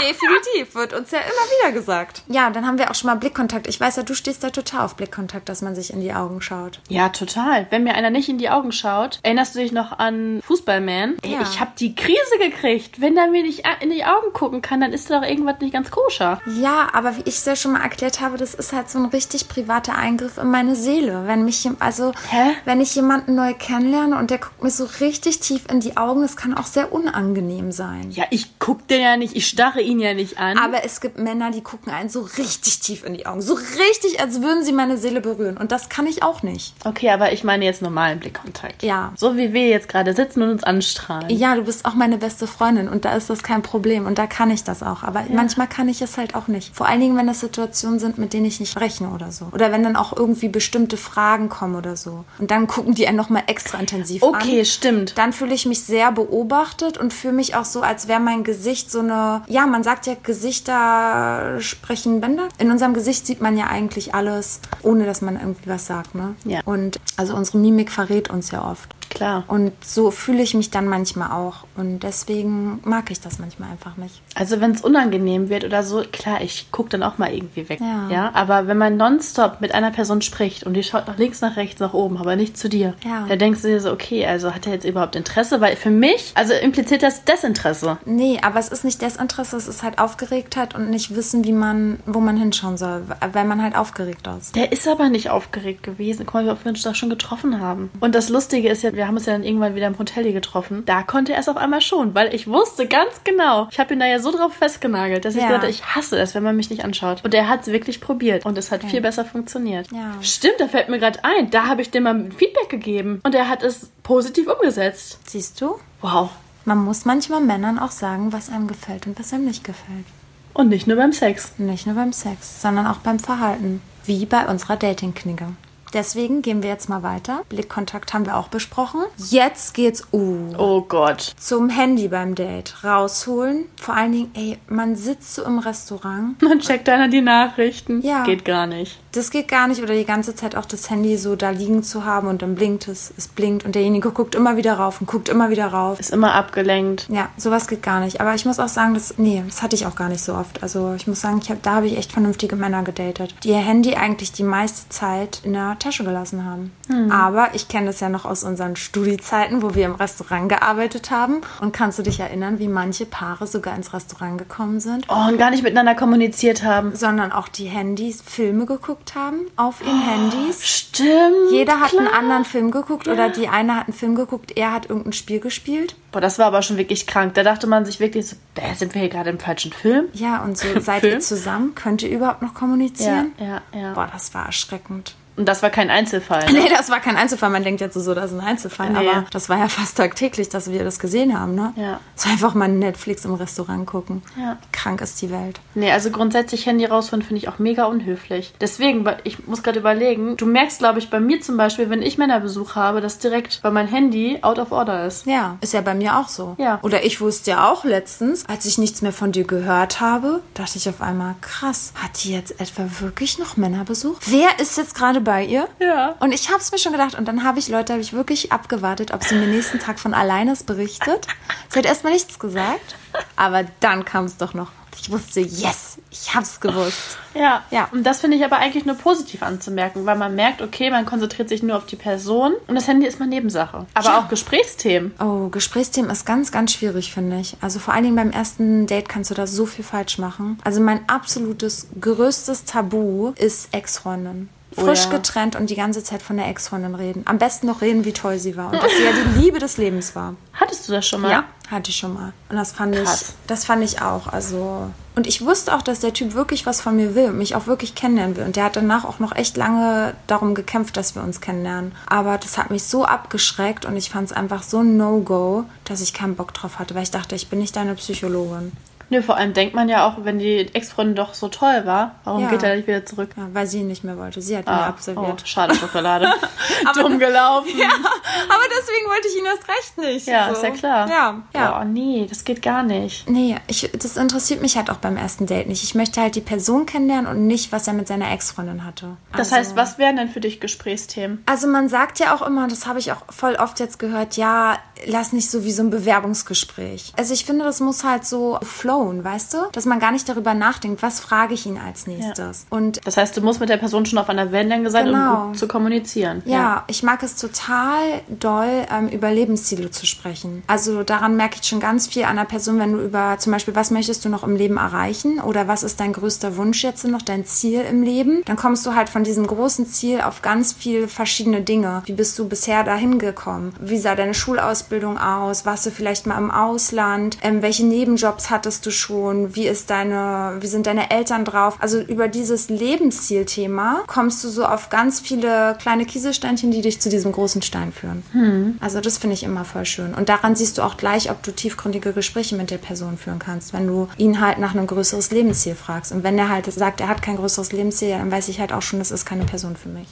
Definitiv, wird uns ja immer wieder gesagt. Ja, dann haben wir auch schon mal Blickkontakt. Ich weiß ja, du stehst da total auf Blickkontakt, dass man sich in die Augen schaut. Ja, total. Wenn mir einer nicht in die Augen schaut, erinnerst du dich noch an Fußballman? Ey, Ja. Ich habe die Krise gekriegt. Wenn der mir nicht in die Augen gucken kann, dann ist da doch irgendwas nicht ganz koscher. Ja, aber wie ich es ja schon mal erklärt habe, das ist halt so ein richtig privater Eingriff in meine Seele. Wenn mich, also, Hä? wenn ich jemanden neu kennenlerne und der guckt mir so richtig tief in die Augen, das kann auch sehr unangenehm sein. Ja, ich guck den ja nicht, ich starre ihn ja nicht an. Aber es gibt Männer, die gucken einen so richtig tief in die Augen. So richtig, als würden sie meine Seele berühren. Und das kann ich auch nicht. okay, aber ich meine jetzt normalen Blickkontakt. Ja. So wie wir jetzt gerade sitzen und uns anstrahlen. Ja, du bist auch meine beste Freundin und da ist das kein Problem und da kann ich das auch. Aber manchmal kann ich es halt auch nicht. Vor allen Dingen, wenn das Situationen sind, mit denen ich nicht rechne oder so. Oder wenn dann auch irgendwie bestimmte Fragen kommen oder so. Und dann gucken die einen nochmal extra intensiv an. Okay, stimmt. Dann fühle ich mich sehr beobachtet und fühle mich auch so, als wäre mein Gesicht so eine, ja, man sagt ja, Gesichter sprechen Bänder. In unserem Gesicht sieht man ja eigentlich alles, ohne dass man irgendwie was sagt, ne? Ja. Und also unsere Mimik verrät uns ja oft. Klar. Und so fühle ich mich dann manchmal auch. Und deswegen mag ich das manchmal einfach nicht. Also wenn es unangenehm wird oder so, klar, ich guck dann auch mal irgendwie weg. Ja. ja. Aber wenn man nonstop mit einer Person spricht und die schaut nach links, nach rechts, nach oben, aber nicht zu dir, Ja. da denkst du dir so, okay, also hat er jetzt überhaupt Interesse? Weil für mich, also impliziert das Desinteresse. Nee, aber es ist nicht Desinteresse, es ist halt Aufgeregtheit und nicht wissen, wie man, wo man hinschauen soll, weil man halt aufgeregt ist. Der ist aber nicht aufgeregt gewesen. Guck mal, wie oft wir uns da schon getroffen haben. Und das Lustige ist ja, wir haben uns ja dann irgendwann wieder im Hotel hier getroffen. Da konnte er es auf einmal schon, weil ich wusste ganz genau, ich habe ihn da ja so drauf festgenagelt, dass ich Ja. gesagt habe, ich hasse es, wenn man mich nicht anschaut. Und er hat es wirklich probiert und es hat viel besser funktioniert. Ja. Stimmt, da fällt mir gerade ein. Da habe ich dem mal Feedback gegeben und er hat es positiv umgesetzt. Siehst du? Wow. Man muss manchmal Männern auch sagen, was einem gefällt und was einem nicht gefällt. Und nicht nur beim Sex. Nicht nur beim Sex, sondern auch beim Verhalten. Wie bei unserer Dating-Knigge. Deswegen gehen wir jetzt mal weiter. Blickkontakt haben wir auch besprochen. Jetzt geht's uh, Oh Gott. zum Handy beim Date. Rausholen. Vor allen Dingen, ey, man sitzt so im Restaurant. Man checkt einer die Nachrichten. Ja. Geht gar nicht. Das geht gar nicht. Oder die ganze Zeit auch das Handy so da liegen zu haben und dann blinkt es. Es blinkt und derjenige guckt immer wieder rauf und guckt immer wieder rauf. Ist immer abgelenkt. Ja, sowas geht gar nicht. Aber ich muss auch sagen, das, nee, das hatte ich auch gar nicht so oft. Also ich muss sagen, ich hab, da habe ich echt vernünftige Männer gedatet, die ihr Handy eigentlich die meiste Zeit in der Tasche gelassen haben. Aber ich kenne das ja noch aus unseren Studiezeiten, wo wir im Restaurant gearbeitet haben. Und kannst du dich erinnern, wie manche Paare sogar ins Restaurant gekommen sind? Oh, und gar nicht miteinander kommuniziert haben. Sondern auch die Handys Filme geguckt haben auf ihren Handys. Stimmt. Jeder hat einen klar. anderen Film geguckt oder die eine hat einen Film geguckt, er hat irgendein Spiel gespielt. Boah, das war aber schon wirklich krank. Da dachte man sich wirklich so, äh, sind wir hier gerade im falschen Film? Ja, und so seid ihr Film? zusammen? Könnt ihr überhaupt noch kommunizieren? ja, ja. Boah, das war erschreckend. Und das war kein Einzelfall. Ne? Nee, das war kein Einzelfall. Man denkt jetzt so, das ist ein Einzelfall. Nee. Aber das war ja fast tagtäglich, dass wir das gesehen haben, ne? Ja. So einfach mal Netflix im Restaurant gucken. Ja. Krank ist die Welt. Nee, also grundsätzlich Handy rausholen finde ich auch mega unhöflich. Deswegen, ich muss gerade überlegen, du merkst, glaube ich, bei mir zum Beispiel, wenn ich Männerbesuch habe, dass direkt, weil mein Handy out of order ist. Ja, ist ja bei mir auch so. Ja. Oder ich wusste ja auch letztens, als ich nichts mehr von dir gehört habe, dachte ich auf einmal, krass, hat die jetzt etwa wirklich noch Männerbesuch? Wer ist jetzt gerade bei ihr? Ja. Und ich habe es mir schon gedacht und dann habe ich, Leute, habe ich wirklich abgewartet, ob sie mir nächsten Tag von alleine es berichtet. Sie hat erstmal nichts gesagt, aber dann kam es doch noch. Ich wusste, yes, ich hab's gewusst. Ja, Ja. Und das finde ich aber eigentlich nur positiv anzumerken, weil man merkt, okay, man konzentriert sich nur auf die Person und das Handy ist mal Nebensache. Aber Ja. auch Gesprächsthemen. Oh, Gesprächsthemen ist ganz, ganz schwierig, finde ich. Also vor allen Dingen beim ersten Date kannst du da so viel falsch machen. Also mein absolutes größtes Tabu ist Ex-Freundin. Oh Frisch ja. getrennt und die ganze Zeit von der Ex-Freundin reden. Am besten noch reden, wie toll sie war. Und dass sie ja die Liebe des Lebens war. Hattest du das schon mal? hatte ich schon mal. Und das fand ich, Krass. das fand ich auch. Also und ich wusste auch, dass der Typ wirklich was von mir will und mich auch wirklich kennenlernen will. Und der hat danach auch noch echt lange darum gekämpft, dass wir uns kennenlernen. Aber das hat mich so abgeschreckt und ich fand es einfach so ein No-Go, dass ich keinen Bock drauf hatte, weil ich dachte, ich bin nicht deine Psychologin. Nö, vor allem denkt man ja auch, wenn die Ex-Freundin doch so toll war, warum Ja. geht er nicht wieder zurück? Ja, weil sie ihn nicht mehr wollte. Sie hat ihn Ah, absolviert. oh, schade Schokolade. Dumm gelaufen. Ja, aber deswegen wollte ich ihn erst recht nicht. Ja, so. ist ja klar. Ja, ja. Oh, nee, das geht gar nicht. Nee, ich, das interessiert mich halt auch beim ersten Date nicht. Ich möchte halt die Person kennenlernen und nicht, was er mit seiner Ex-Freundin hatte. Das Also- heißt, was wären denn für dich Gesprächsthemen? Also man sagt ja auch immer, das habe ich auch voll oft jetzt gehört, ja, lass nicht so wie so ein Bewerbungsgespräch. Also ich finde, das muss halt so flowen, weißt du? Dass man gar nicht darüber nachdenkt, was frage ich ihn als nächstes. Und Das heißt, du musst mit der Person schon auf einer Wellenlänge sein, Genau. um gut zu kommunizieren. Ja, ich mag es total doll, ähm, über Lebensziele zu sprechen. Also daran merke ich schon ganz viel an einer Person, wenn du über zum Beispiel, was möchtest du noch im Leben erreichen oder was ist dein größter Wunsch jetzt noch, dein Ziel im Leben, dann kommst du halt von diesem großen Ziel auf ganz viele verschiedene Dinge. Wie bist du bisher dahin gekommen? Wie sah deine Schulausbildung aus? Warst du vielleicht mal im Ausland? Ähm, welche Nebenjobs hattest du schon? Wie ist deine, wie sind deine Eltern drauf? Also über dieses Lebenszielthema kommst du so auf ganz viele kleine Kieselsteinchen, die dich zu diesem großen Stein führen. Also das finde ich immer voll schön. Und daran siehst du auch gleich, ob du tiefgründige Gespräche mit der Person führen kannst, wenn du ihn halt nach einem größeres Lebensziel fragst. Und wenn er halt sagt, er hat kein größeres Lebensziel, dann weiß ich halt auch schon, das ist keine Person für mich.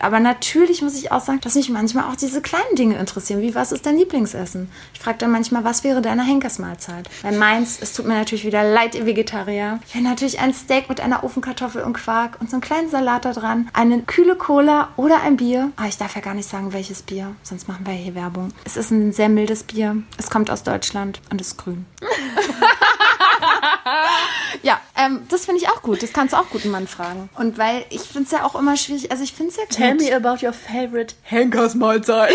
Aber natürlich muss ich auch sagen, dass mich manchmal auch diese kleinen Dinge interessieren, wie was ist dein Lieblingsessen? Ich frage dann manchmal, was wäre deine Henkersmahlzeit? Weil meins, es tut mir natürlich wieder leid, Vegetarier, wäre natürlich ein Steak mit einer Ofenkartoffel und Quark und so einen kleinen Salat da dran, eine kühle Cola oder ein Bier. Aber ich darf ja gar nicht sagen, welches Bier, sonst machen wir hier Werbung. Es ist ein sehr mildes Bier. Es kommt aus Deutschland und ist grün. Ja, ähm, das finde ich auch gut. Das kannst du auch guten Mann fragen. Und weil ich finde es ja auch immer schwierig, also ich finde es ja gut. Tell me about your favorite Henkersmahlzeit.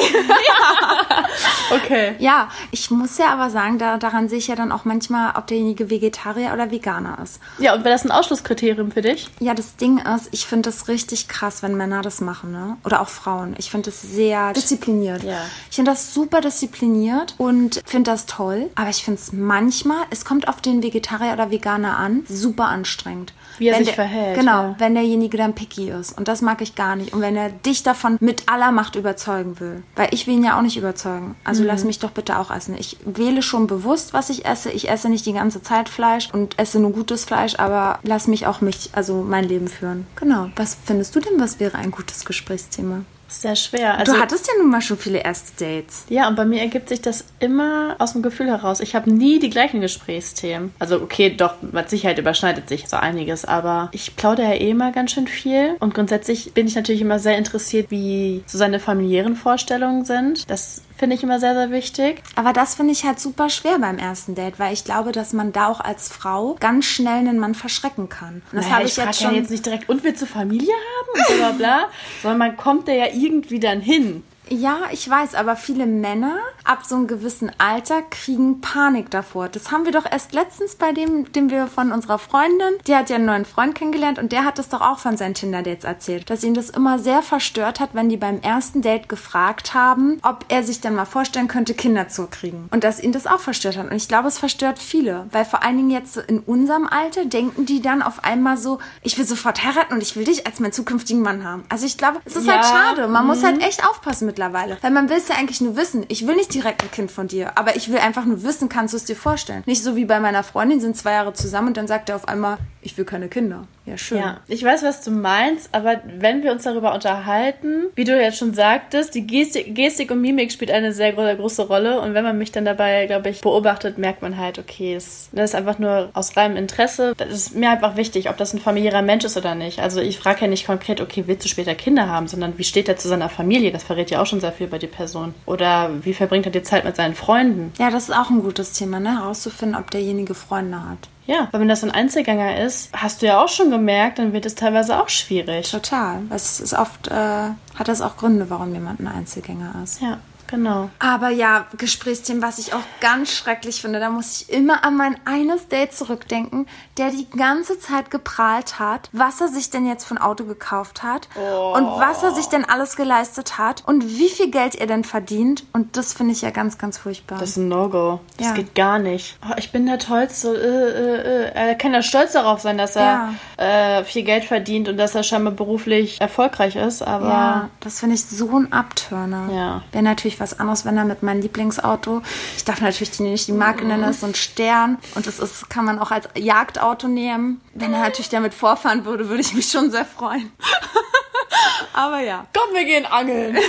okay. Ja, ich muss ja aber sagen, da, daran sehe ich ja dann auch manchmal, ob derjenige Vegetarier oder Veganer ist. Ja, und wäre das ein Ausschlusskriterium für dich? Ja, das Ding ist, ich finde das richtig krass, wenn Männer das machen, ne? Oder auch Frauen. Ich finde das sehr diszipliniert. Ja. Ich finde das super diszipliniert und finde das toll. Aber ich finde es manchmal, es kommt auf den Vegetarier oder Veganer an, super anstrengend. Wie er Wenn sich der, verhält, Genau, ja. wenn derjenige dann picky ist. Und das mag ich gar nicht. Und wenn er dich davon mit aller Macht überzeugen will. Weil ich will ihn ja auch nicht überzeugen. Also Mhm. lass mich doch bitte auch essen. Ich wähle schon bewusst, was ich esse. Ich esse nicht die ganze Zeit Fleisch und esse nur gutes Fleisch, aber lass mich auch mich, also mein Leben führen. Genau. Was findest du denn, was wäre ein gutes Gesprächsthema? Sehr schwer. Also, du hattest ja nun mal schon viele erste Dates. ja, und bei mir ergibt sich das immer aus dem Gefühl heraus. Ich habe nie die gleichen Gesprächsthemen. Also okay, doch, mit Sicherheit überschneidet sich so einiges, aber ich plaudere ja eh immer ganz schön viel. Und grundsätzlich bin ich natürlich immer sehr interessiert, wie so seine familiären Vorstellungen sind. Das finde ich immer sehr, sehr wichtig. Aber das finde ich halt super schwer beim ersten Date, weil ich glaube, dass man da auch als Frau ganz schnell einen Mann verschrecken kann. Und das Naja, habe ich, frag jetzt ja schon. jetzt nicht direkt, und willst du Familie haben? Und bla bla bla. Sondern man kommt da ja irgendwie dann hin. Ja, ich weiß, aber viele Männer ab so einem gewissen Alter kriegen Panik davor. Das haben wir doch erst letztens bei dem, dem wir von unserer Freundin, die hat ja einen neuen Freund kennengelernt und der hat es doch auch von seinen Tinder-Dates erzählt, dass ihn das immer sehr verstört hat, wenn die beim ersten Date gefragt haben, ob er sich dann mal vorstellen könnte, Kinder zu kriegen. Und dass ihn das auch verstört hat. Und ich glaube, es verstört viele, weil vor allen Dingen jetzt so in unserem Alter denken die dann auf einmal so, ich will sofort heiraten und ich will dich als meinen zukünftigen Mann haben. Also ich glaube, es ist halt Ja, schade. Man muss halt echt aufpassen mittlerweile. Weil man will es ja eigentlich nur wissen. Ich will nicht direkt ein Kind von dir, aber ich will einfach nur wissen, kannst du es dir vorstellen. Nicht so wie bei meiner Freundin, sind zwei Jahre zusammen und dann sagt er auf einmal, ich will keine Kinder. Ja, schön. Ja, ich weiß, was du meinst, aber wenn wir uns darüber unterhalten, wie du jetzt schon sagtest, die Gestik, Gestik und Mimik spielt eine sehr gro große Rolle und wenn man mich dann dabei, glaube ich, beobachtet, merkt man halt, okay, es, das ist einfach nur aus reinem Interesse. Das ist mir einfach wichtig, ob das ein familiärer Mensch ist oder nicht. Also ich frage ja nicht konkret, okay, willst du später Kinder haben, sondern wie steht er zu seiner Familie? Das verrät ja auch schon sehr viel über die Person. Oder wie verbringt er die Zeit mit seinen Freunden? Ja, das ist auch ein gutes Thema, ne? Herauszufinden, ob derjenige Freunde hat. Ja, weil wenn das ein Einzelgänger ist, hast du ja auch schon gemerkt, dann wird es teilweise auch schwierig. Total. Es ist oft, äh, hat das auch Gründe, warum jemand ein Einzelgänger ist. Ja, genau. Aber ja, Gesprächsthemen, was ich auch ganz schrecklich finde, da muss ich immer an mein eines Date zurückdenken, der die ganze Zeit geprahlt hat, was er sich denn jetzt für ein Auto gekauft hat und was er sich denn alles geleistet hat und wie viel Geld er denn verdient. Und das finde ich ja ganz, ganz furchtbar. Das ist ein No-Go. Das Ja. geht gar nicht. Oh, ich bin der Tollste. Äh, äh, äh. Er kann ja stolz darauf sein, dass er äh, viel Geld verdient und dass er scheinbar beruflich erfolgreich ist, aber ja, das finde ich so ein Abturner. Ja. Wer natürlich natürlich was anderes, wenn er mit meinem Lieblingsauto, ich darf natürlich nicht die Marke nennen, das ist so ein Stern und das ist, kann man auch als Jagdauto nehmen. Wenn er natürlich damit vorfahren würde, würde ich mich schon sehr freuen. Aber ja. Komm, wir gehen angeln.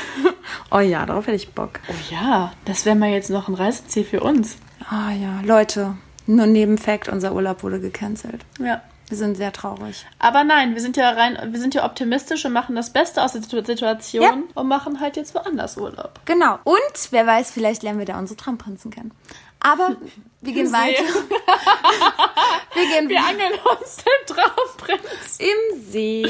Oh ja, darauf hätte ich Bock. Oh ja, das wäre mal jetzt noch ein Reiseziel für uns. Ah ja, Leute, nur Nebenfakt, unser Urlaub wurde gecancelt. Ja. Wir sind sehr traurig. Aber nein, wir sind ja rein, wir sind ja optimistisch und machen das Beste aus der Situ- Situation Ja. und machen halt jetzt woanders Urlaub. Genau. Und wer weiß, vielleicht lernen wir da unsere Traumprinzen kennen. Aber wir gehen weiter. Wir gehen Wir angeln uns den Traumprinz. im See.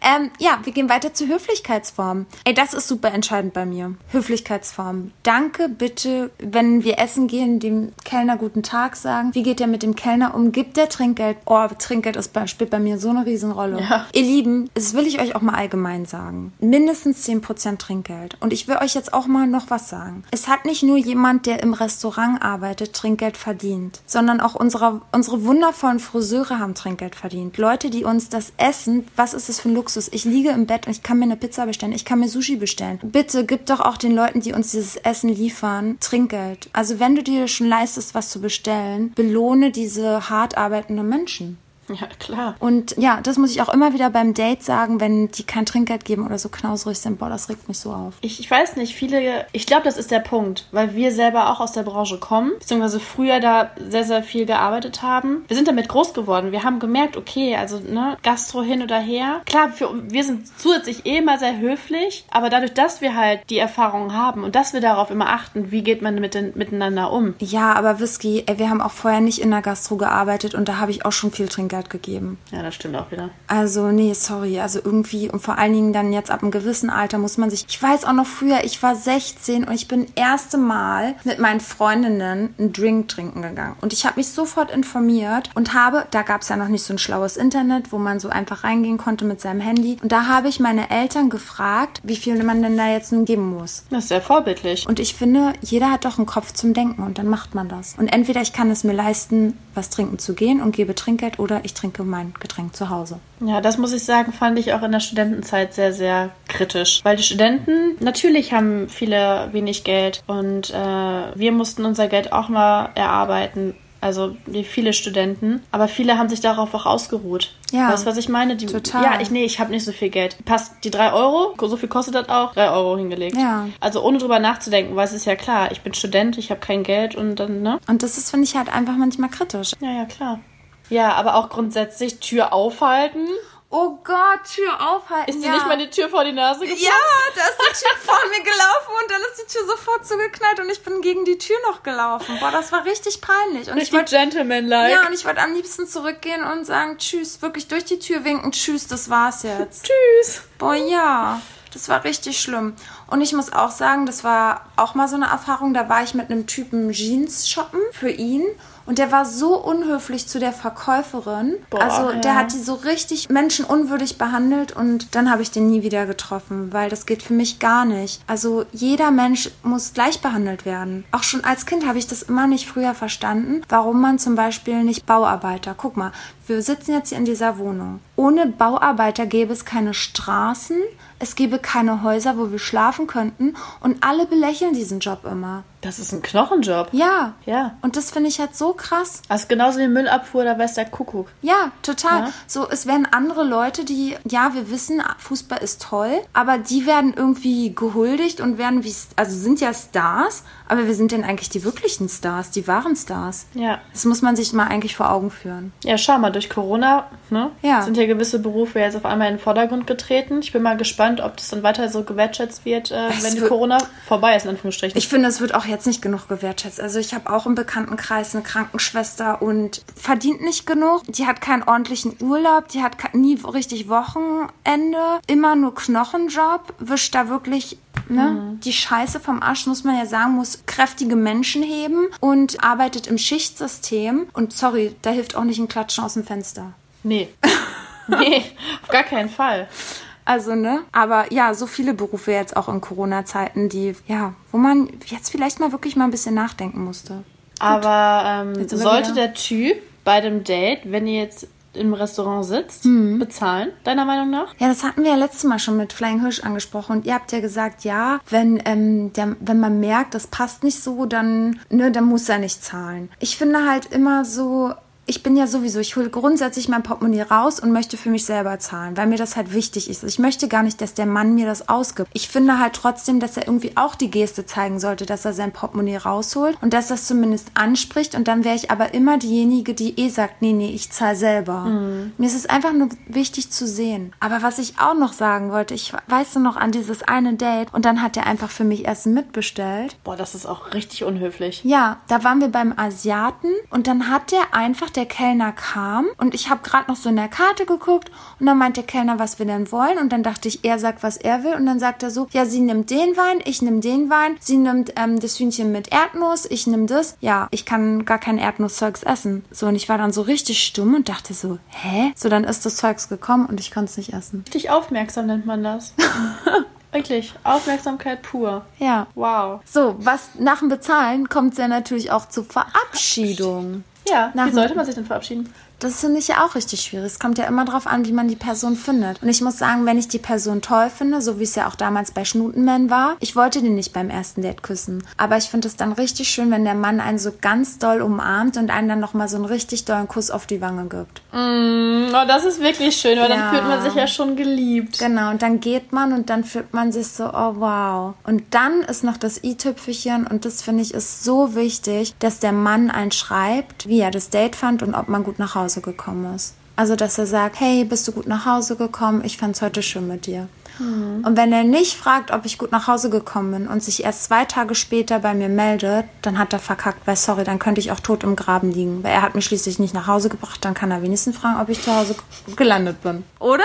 Ähm, ja, wir gehen weiter zu Höflichkeitsformen. Ey, das ist super entscheidend bei mir. Höflichkeitsformen. Danke, bitte, wenn wir essen gehen, dem Kellner guten Tag sagen. Wie geht der mit dem Kellner um? Gibt der Trinkgeld? Oh, Trinkgeld ist bei, spielt bei mir so eine Riesenrolle. Ja. Ihr Lieben, das will ich euch auch mal allgemein sagen. Mindestens 10% Trinkgeld. Und ich will euch jetzt auch mal noch was sagen. Es hat nicht nur jemand, der im Restaurant arbeitet, Trinkgeld verdient, sondern auch unsere, unsere wundervollen Friseure haben Trinkgeld verdient. Leute, die uns das Essen, was ist das für ein Luxus? Ich liege im Bett und ich kann mir eine Pizza bestellen, ich kann mir Sushi bestellen. Bitte gib doch auch den Leuten, die uns dieses Essen liefern, Trinkgeld. Also wenn du dir schon leistest, was zu bestellen, belohne diese hart arbeitenden Menschen. Ja, klar. Und ja, das muss ich auch immer wieder beim Date sagen, wenn die kein Trinkgeld geben oder so knauserig sind. Boah, das regt mich so auf. Ich, ich weiß nicht, viele, ich glaube, das ist der Punkt, weil wir selber auch aus der Branche kommen, beziehungsweise früher da sehr, sehr viel gearbeitet haben. Wir sind damit groß geworden. Wir haben gemerkt, okay, also, ne, Gastro hin oder her. Klar, für, wir sind zusätzlich eh immer sehr höflich, aber dadurch, dass wir halt die Erfahrungen haben und dass wir darauf immer achten, wie geht man mit den, miteinander um. Ja, aber Whisky, ey, wir haben auch vorher nicht in der Gastro gearbeitet und da habe ich auch schon viel Trinkgeld gegeben. Ja, das stimmt auch wieder. Also, nee, sorry. Also irgendwie und vor allen Dingen dann jetzt ab einem gewissen Alter muss man sich. Ich weiß auch noch früher, ich war 16 und ich bin erste Mal mit meinen Freundinnen einen Drink trinken gegangen. Und ich habe mich sofort informiert und habe, da gab es ja noch nicht so ein schlaues Internet, wo man so einfach reingehen konnte mit seinem Handy. Und da habe ich meine Eltern gefragt, wie viel man denn da jetzt nun geben muss. Das ist sehr vorbildlich. Und ich finde, jeder hat doch einen Kopf zum Denken und dann macht man das. Und entweder ich kann es mir leisten, was trinken zu gehen und gebe Trinkgeld oder ich trinke mein Getränk zu Hause. Ja, das muss ich sagen, fand ich auch in der Studentenzeit sehr, sehr kritisch. Weil die Studenten, natürlich haben viele wenig Geld und äh, wir mussten unser Geld auch mal erarbeiten. Also wie viele Studenten. Aber viele haben sich darauf auch ausgeruht. Ja, Weißt du, was ich meine? Die, total. Ja, ich, nee, ich habe nicht so viel Geld. Passt die drei Euro, so viel kostet das auch, drei Euro hingelegt. Ja. Also ohne drüber nachzudenken, weil es ist ja klar, ich bin Student, ich habe kein Geld und dann, ne? Und das ist, finde ich, halt einfach manchmal kritisch. Ja, ja, klar. Ja, aber auch grundsätzlich Tür aufhalten. Oh Gott, Tür aufhalten. Ist dir ja. nicht mal die Tür vor die Nase geplatzt? Ja, da ist die Tür vor mir gelaufen und dann ist die Tür sofort zugeknallt und ich bin gegen die Tür noch gelaufen. Boah, das war richtig peinlich. Und ich Richtig wollte gentleman-like. ja, und ich wollte am liebsten zurückgehen und sagen Tschüss, wirklich durch die Tür winken, Tschüss, das war's jetzt. Tschüss. Boah, ja, das war richtig schlimm. Und ich muss auch sagen, das war auch mal so eine Erfahrung. Da war ich mit einem Typen Jeans shoppen für ihn. Und der war so unhöflich zu der Verkäuferin. Boah, also der ja. hat die so richtig menschenunwürdig behandelt und dann habe ich den nie wieder getroffen, weil das geht für mich gar nicht. Also jeder Mensch muss gleich behandelt werden. Auch schon als Kind habe ich das immer nicht früher verstanden, warum man zum Beispiel nicht Bauarbeiter. Guck mal, wir sitzen jetzt hier in dieser Wohnung. Ohne Bauarbeiter gäbe es keine Straßen, es gäbe keine Häuser, wo wir schlafen könnten und alle belächeln diesen Job immer. Das ist ein Knochenjob. Ja. Ja. Und das finde ich halt so krass. Also genauso wie Müllabfuhr, da weiß der Kuckuck. Ja, total. Ja. So, es werden andere Leute, die, ja, wir wissen, Fußball ist toll, aber die werden irgendwie gehuldigt und werden wie, also sind ja Stars, aber wir sind denn eigentlich die wirklichen Stars, die wahren Stars. Ja. Das muss man sich mal eigentlich vor Augen führen. Ja, schau mal, durch Corona ne, Ja. sind ja gewisse Berufe jetzt auf einmal in den Vordergrund getreten. Ich bin mal gespannt, ob das dann weiter so gewertschätzt wird, äh, wenn Corona vorbei ist, in Anführungsstrichen. Ich finde, es wird auch jetzt nicht genug gewertschätzt. Also ich habe auch im Bekanntenkreis eine Krankenschwester und verdient nicht genug. Die hat keinen ordentlichen Urlaub, die hat nie richtig Wochenende, immer nur Knochenjob, wischt da wirklich ne, die Scheiße vom Arsch, muss man ja sagen, muss kräftige Menschen heben und arbeitet im Schichtsystem. Und sorry, da hilft auch nicht ein Klatschen aus dem Fenster. nee. nee, auf gar keinen Fall. Also, ne? Aber ja, so viele Berufe jetzt auch in Corona-Zeiten, die, ja, wo man jetzt vielleicht mal wirklich mal ein bisschen nachdenken musste. Aber ähm, sollte wieder- der Typ bei dem Date, wenn ihr jetzt im Restaurant sitzt, Mhm. bezahlen, deiner Meinung nach? Ja, das hatten wir ja letztes Mal schon mit Flying Hirsch angesprochen. Und ihr habt ja gesagt, ja, wenn, ähm, der, wenn man merkt, das passt nicht so, dann, ne, dann muss er nicht zahlen. Ich finde halt immer so, ich bin ja sowieso, ich hole grundsätzlich mein Portemonnaie raus und möchte für mich selber zahlen, weil mir das halt wichtig ist. Ich möchte gar nicht, dass der Mann mir das ausgibt. Ich finde halt trotzdem, dass er irgendwie auch die Geste zeigen sollte, dass er sein Portemonnaie rausholt und dass das zumindest anspricht. Und dann wäre ich aber immer diejenige, die eh sagt, nee, nee, ich zahle selber. Mir ist es einfach nur wichtig zu sehen. Aber was ich auch noch sagen wollte, ich weiß nur noch an dieses eine Date und dann hat er einfach für mich Essen mitbestellt. Boah, das ist auch richtig unhöflich. Ja, da waren wir beim Asiaten und dann hat der einfach, der Kellner kam und ich habe gerade noch so in der Karte geguckt und dann meint der Kellner, was wir denn wollen und dann dachte ich, er sagt, was er will und dann sagt er so, ja, sie nimmt den Wein, ich nehme den Wein, sie nimmt ähm, das Hühnchen mit Erdnuss, ich nehme das. Ja, ich kann gar kein Erdnusszeugs essen. So und ich war dann so richtig stumm und dachte so, hä? So, dann ist das Zeugs gekommen und ich konnte es nicht essen. Richtig aufmerksam nennt man das. Wirklich, Aufmerksamkeit pur. Ja. Wow. So, was nach dem Bezahlen kommt es ja natürlich auch zur Verabschiedung. Ja, Nach wie sollte man sich denn verabschieden? Das finde ich ja auch richtig schwierig. Es kommt ja immer drauf an, wie man die Person findet. Und ich muss sagen, wenn ich die Person toll finde, so wie es ja auch damals bei Schnutenman war, ich wollte den nicht beim ersten Date küssen. Aber ich finde es dann richtig schön, wenn der Mann einen so ganz doll umarmt und einen dann nochmal so einen richtig dollen Kuss auf die Wange gibt. Oh, das ist wirklich schön, weil Ja. dann fühlt man sich ja schon geliebt. Genau, und dann geht man und dann fühlt man sich so, oh wow. Und dann ist noch das i-Tüpfelchen und das finde ich ist so wichtig, dass der Mann einen schreibt, wie er das Date fand und ob man gut nach Hause gekommen ist. Also, dass er sagt, hey, bist du gut nach Hause gekommen? Ich fand's heute schön mit dir. Und wenn er nicht fragt, ob ich gut nach Hause gekommen bin und sich erst zwei Tage später bei mir meldet, dann hat er verkackt, weil sorry, dann könnte ich auch tot im Graben liegen. Weil er hat mich schließlich nicht nach Hause gebracht, dann kann er wenigstens fragen, ob ich zu Hause gelandet bin. Oder?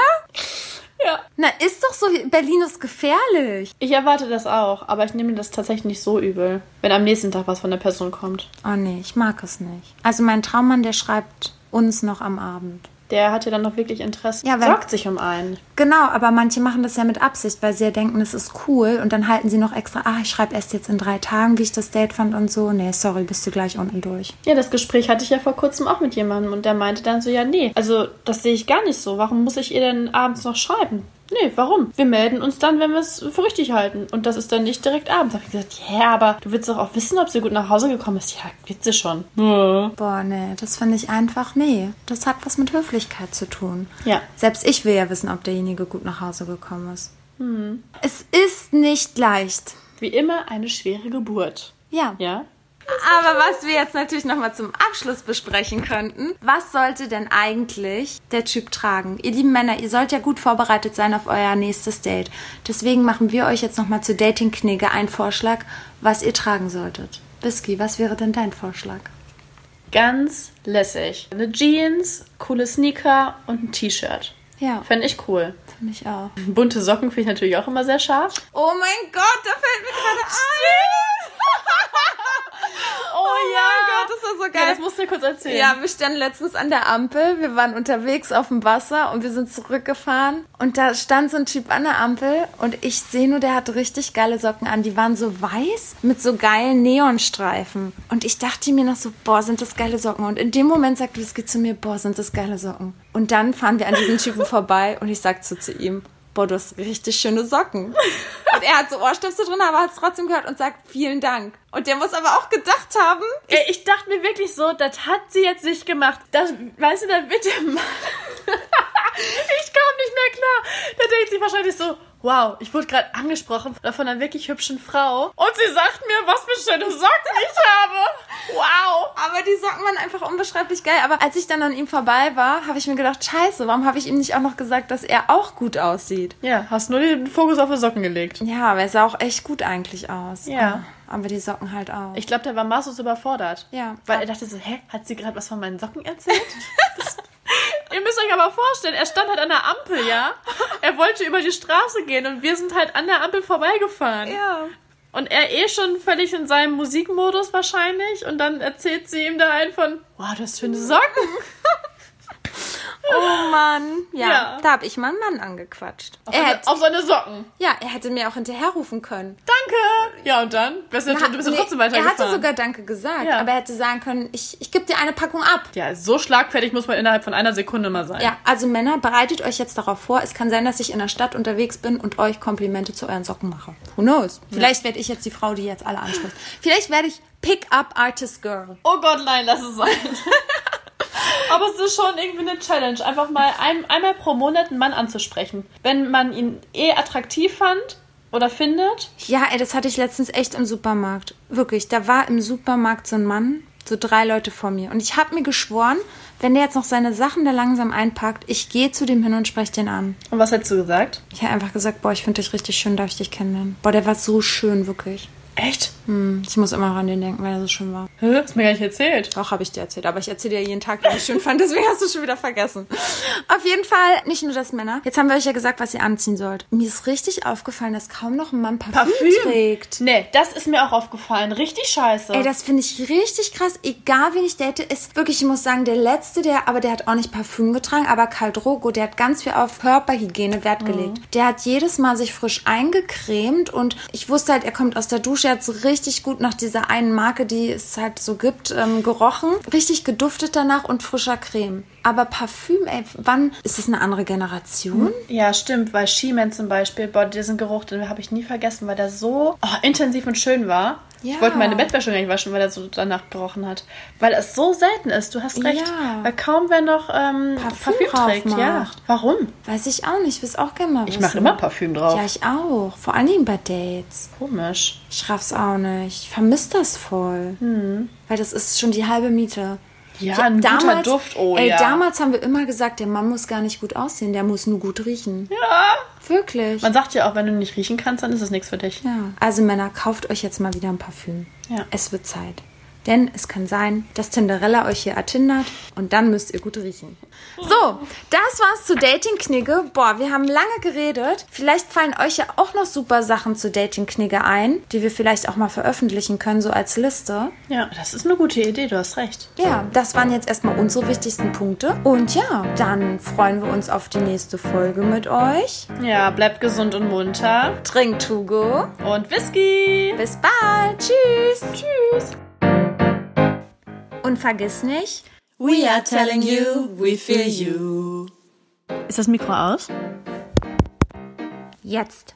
Ja. Na, ist doch so, Berlin ist gefährlich. Ich erwarte das auch, aber ich nehme das tatsächlich nicht so übel, wenn am nächsten Tag was von der Person kommt. Oh nee, ich mag es nicht. Also mein Traummann, der schreibt uns noch am Abend. Der hat ja dann noch wirklich Interesse. Ja, wenn- sorgt sich um einen. Genau, aber manche machen das ja mit Absicht, weil sie ja denken, es ist cool und dann halten sie noch extra, ah, ich schreibe erst jetzt in drei Tagen, wie ich das Date fand und so. Nee, sorry, bist du gleich unten durch. Ja, das Gespräch hatte ich ja vor kurzem auch mit jemandem und der meinte dann so, ja, nee, also das sehe ich gar nicht so. Warum muss ich ihr denn abends noch schreiben? Nee, warum? Wir melden uns dann, wenn wir es für richtig halten. Und das ist dann nicht direkt abends. Da hab ich gesagt, ja, aber du willst doch auch wissen, ob sie gut nach Hause gekommen ist. Ja, wird sie schon. Ja. Boah, nee, das finde ich einfach, nee. Das hat was mit Höflichkeit zu tun. Ja. Selbst ich will ja wissen, ob derjenige gut nach Hause gekommen ist. Es ist nicht leicht. Wie immer eine schwere Geburt. Ja. Ja? Aber was wir jetzt natürlich nochmal zum Abschluss besprechen könnten, was sollte denn eigentlich der Typ tragen? Ihr lieben Männer, ihr sollt ja gut vorbereitet sein auf euer nächstes Date. Deswegen machen wir euch jetzt nochmal zu Dating-Knigge einen Vorschlag, was ihr tragen solltet. Whisky, was wäre denn dein Vorschlag? Ganz lässig. Eine Jeans, coole Sneaker und ein T-Shirt. Ja, Fände ich cool. finde ich auch. Bunte Socken finde ich natürlich auch immer sehr scharf. Oh mein Gott, da fällt mir gerade ein. Oh, mein Gott, das war so Ja, geil. das musst du dir kurz erzählen. Ja, wir standen letztens an der Ampel. Wir waren unterwegs auf dem Wasser und wir sind zurückgefahren. Und da stand so ein Typ an der Ampel und ich sehe nur, der hatte richtig geile Socken an. Die waren so weiß mit so geilen Neonstreifen. Und ich dachte mir noch so, boah, sind das geile Socken. Und in dem Moment sagt Whisky zu mir, boah, sind das geile Socken. Und dann fahren wir an diesen Typen vorbei und ich sag so zu ihm, boah, du hast richtig schöne Socken. Und er hat so Ohrstöpsel drin, aber hat es trotzdem gehört und sagt, vielen Dank. Und der muss aber auch gedacht haben, Ey, ich dachte mir wirklich so, das hat sie jetzt nicht gemacht. Das, weißt du, dann der Mann. ich kam nicht mehr klar. Da denkt sie wahrscheinlich so, wow, ich wurde gerade angesprochen von einer wirklich hübschen Frau. Und sie sagt mir, was für schöne Socken ich habe. Wow. Aber die Socken waren einfach unbeschreiblich geil. Aber als ich dann an ihm vorbei war, habe ich mir gedacht, scheiße, warum habe ich ihm nicht auch noch gesagt, dass er auch gut aussieht? Ja, hast nur den Fokus auf die Socken gelegt. Ja, aber er sah auch echt gut eigentlich aus. Ja. Aber die Socken halt auch. Ich glaube, der war maßlos überfordert. Ja. Weil er dachte so, hä, hat sie gerade was von meinen Socken erzählt? Das- Ihr müsst euch aber vorstellen, er stand halt an der Ampel, ja? Er wollte über die Straße gehen und wir sind halt an der Ampel vorbeigefahren. ja. Und er eh schon völlig in seinem Musikmodus wahrscheinlich und dann erzählt sie ihm da ein von, wow, du hast schöne Socken. Oh Mann. ja, Ja. da habe ich mal einen Mann angequatscht. Auf, Er seine, hätte, auf seine Socken. ja, er hätte mir auch hinterherrufen können. Danke. Ja, und dann? Bist du, du bist ja Nee, trotzdem er weitergefahren. hatte sogar Danke gesagt, Ja. aber er hätte sagen können, ich, ich gebe dir eine Packung ab. ja, so schlagfertig muss man innerhalb von einer Sekunde mal sein. Ja, also Männer, bereitet euch jetzt darauf vor. Es kann sein, dass ich in der Stadt unterwegs bin und euch Komplimente zu euren Socken mache. Who knows? Vielleicht werde ich jetzt die Frau, die jetzt alle anspricht. Vielleicht werde ich Pick-up Artist Girl. Oh Gott, nein, lass es sein. Aber es ist schon irgendwie eine Challenge, einfach mal ein, einmal pro Monat einen Mann anzusprechen. Wenn man ihn eh attraktiv fand oder findet. Ja, ey, das hatte ich letztens echt im Supermarkt. Wirklich, da war im Supermarkt so ein Mann, so drei Leute vor mir. Und ich habe mir geschworen, wenn der jetzt noch seine Sachen da langsam einpackt, ich gehe zu dem hin und spreche den an. Und was hättest du gesagt? Ich habe einfach gesagt, boah, ich finde dich richtig schön, darf ich dich kennenlernen. Boah, der war so schön, wirklich. Echt? Hm, ich muss immer noch an den denken, weil er so schön war. Hä? Hast mir gar nicht erzählt. Auch habe ich dir erzählt, aber ich erzähle dir jeden Tag, was ich schön fand, deswegen hast du schon wieder vergessen. Auf jeden Fall, nicht nur das Männer. Jetzt haben wir euch ja gesagt, was ihr anziehen sollt. Mir ist richtig aufgefallen, dass kaum noch ein Mann Parfüm, trägt. Nee, das ist mir auch aufgefallen. Richtig scheiße. Ey, das finde ich richtig krass. Egal, wen ich date, ist wirklich, ich muss sagen, der Letzte, der, aber der hat auch nicht Parfüm getragen, aber Karl Drogo, der hat ganz viel auf Körperhygiene Wert gelegt. Der hat jedes Mal sich frisch eingecremt und ich wusste halt, er kommt aus der Dusche, so richtig gut nach dieser einen Marke, die es halt so gibt, ähm, gerochen. Richtig geduftet danach und frischer Creme. Aber Parfüm, ey, wann ist das eine andere Generation? Ja, stimmt, weil She-Man zum Beispiel, boah, diesen Geruch, den habe ich nie vergessen, weil der so oh, intensiv und schön war. Ja. Ich wollte meine Bettwäsche gar nicht waschen, weil er so danach gerochen hat. Weil es so selten ist, du hast recht. Ja. Weil kaum wer noch ähm, Parfüm Parfüm, drauf trägt. Ja. macht. Warum? Weiß ich auch nicht, ich will es auch gerne mal Ich wissen. mache immer Parfüm drauf. Ja, ich auch. Vor allen Dingen bei Dates. Komisch. Ich raff's auch nicht. Ich vermisse das voll. Weil das ist schon die halbe Miete. Ja, ein guter Duft, oh ey, ja. damals haben wir immer gesagt, der Mann muss gar nicht gut aussehen, der muss nur gut riechen. Ja. Wirklich. Man sagt ja auch, wenn du nicht riechen kannst, dann ist es nichts für dich. ja. Also Männer, kauft euch jetzt mal wieder ein Parfüm. Ja. Es wird Zeit. Denn es kann sein, dass Tinderella euch hier ertindert und dann müsst ihr gut riechen. So, das war's zu Dating-Knigge. Boah, wir haben lange geredet. Vielleicht fallen euch ja auch noch super Sachen zu Dating-Knigge ein, die wir vielleicht auch mal veröffentlichen können, so als Liste. Ja, das ist eine gute Idee, du hast recht. Ja, das waren jetzt erstmal unsere wichtigsten Punkte. Und ja, dann freuen wir uns auf die nächste Folge mit euch. Ja, bleibt gesund und munter. Trink Tugo. Und Whisky. Bis bald. Tschüss. Tschüss. Und vergiss nicht, We are telling you, we feel you. Ist das Mikro aus? jetzt.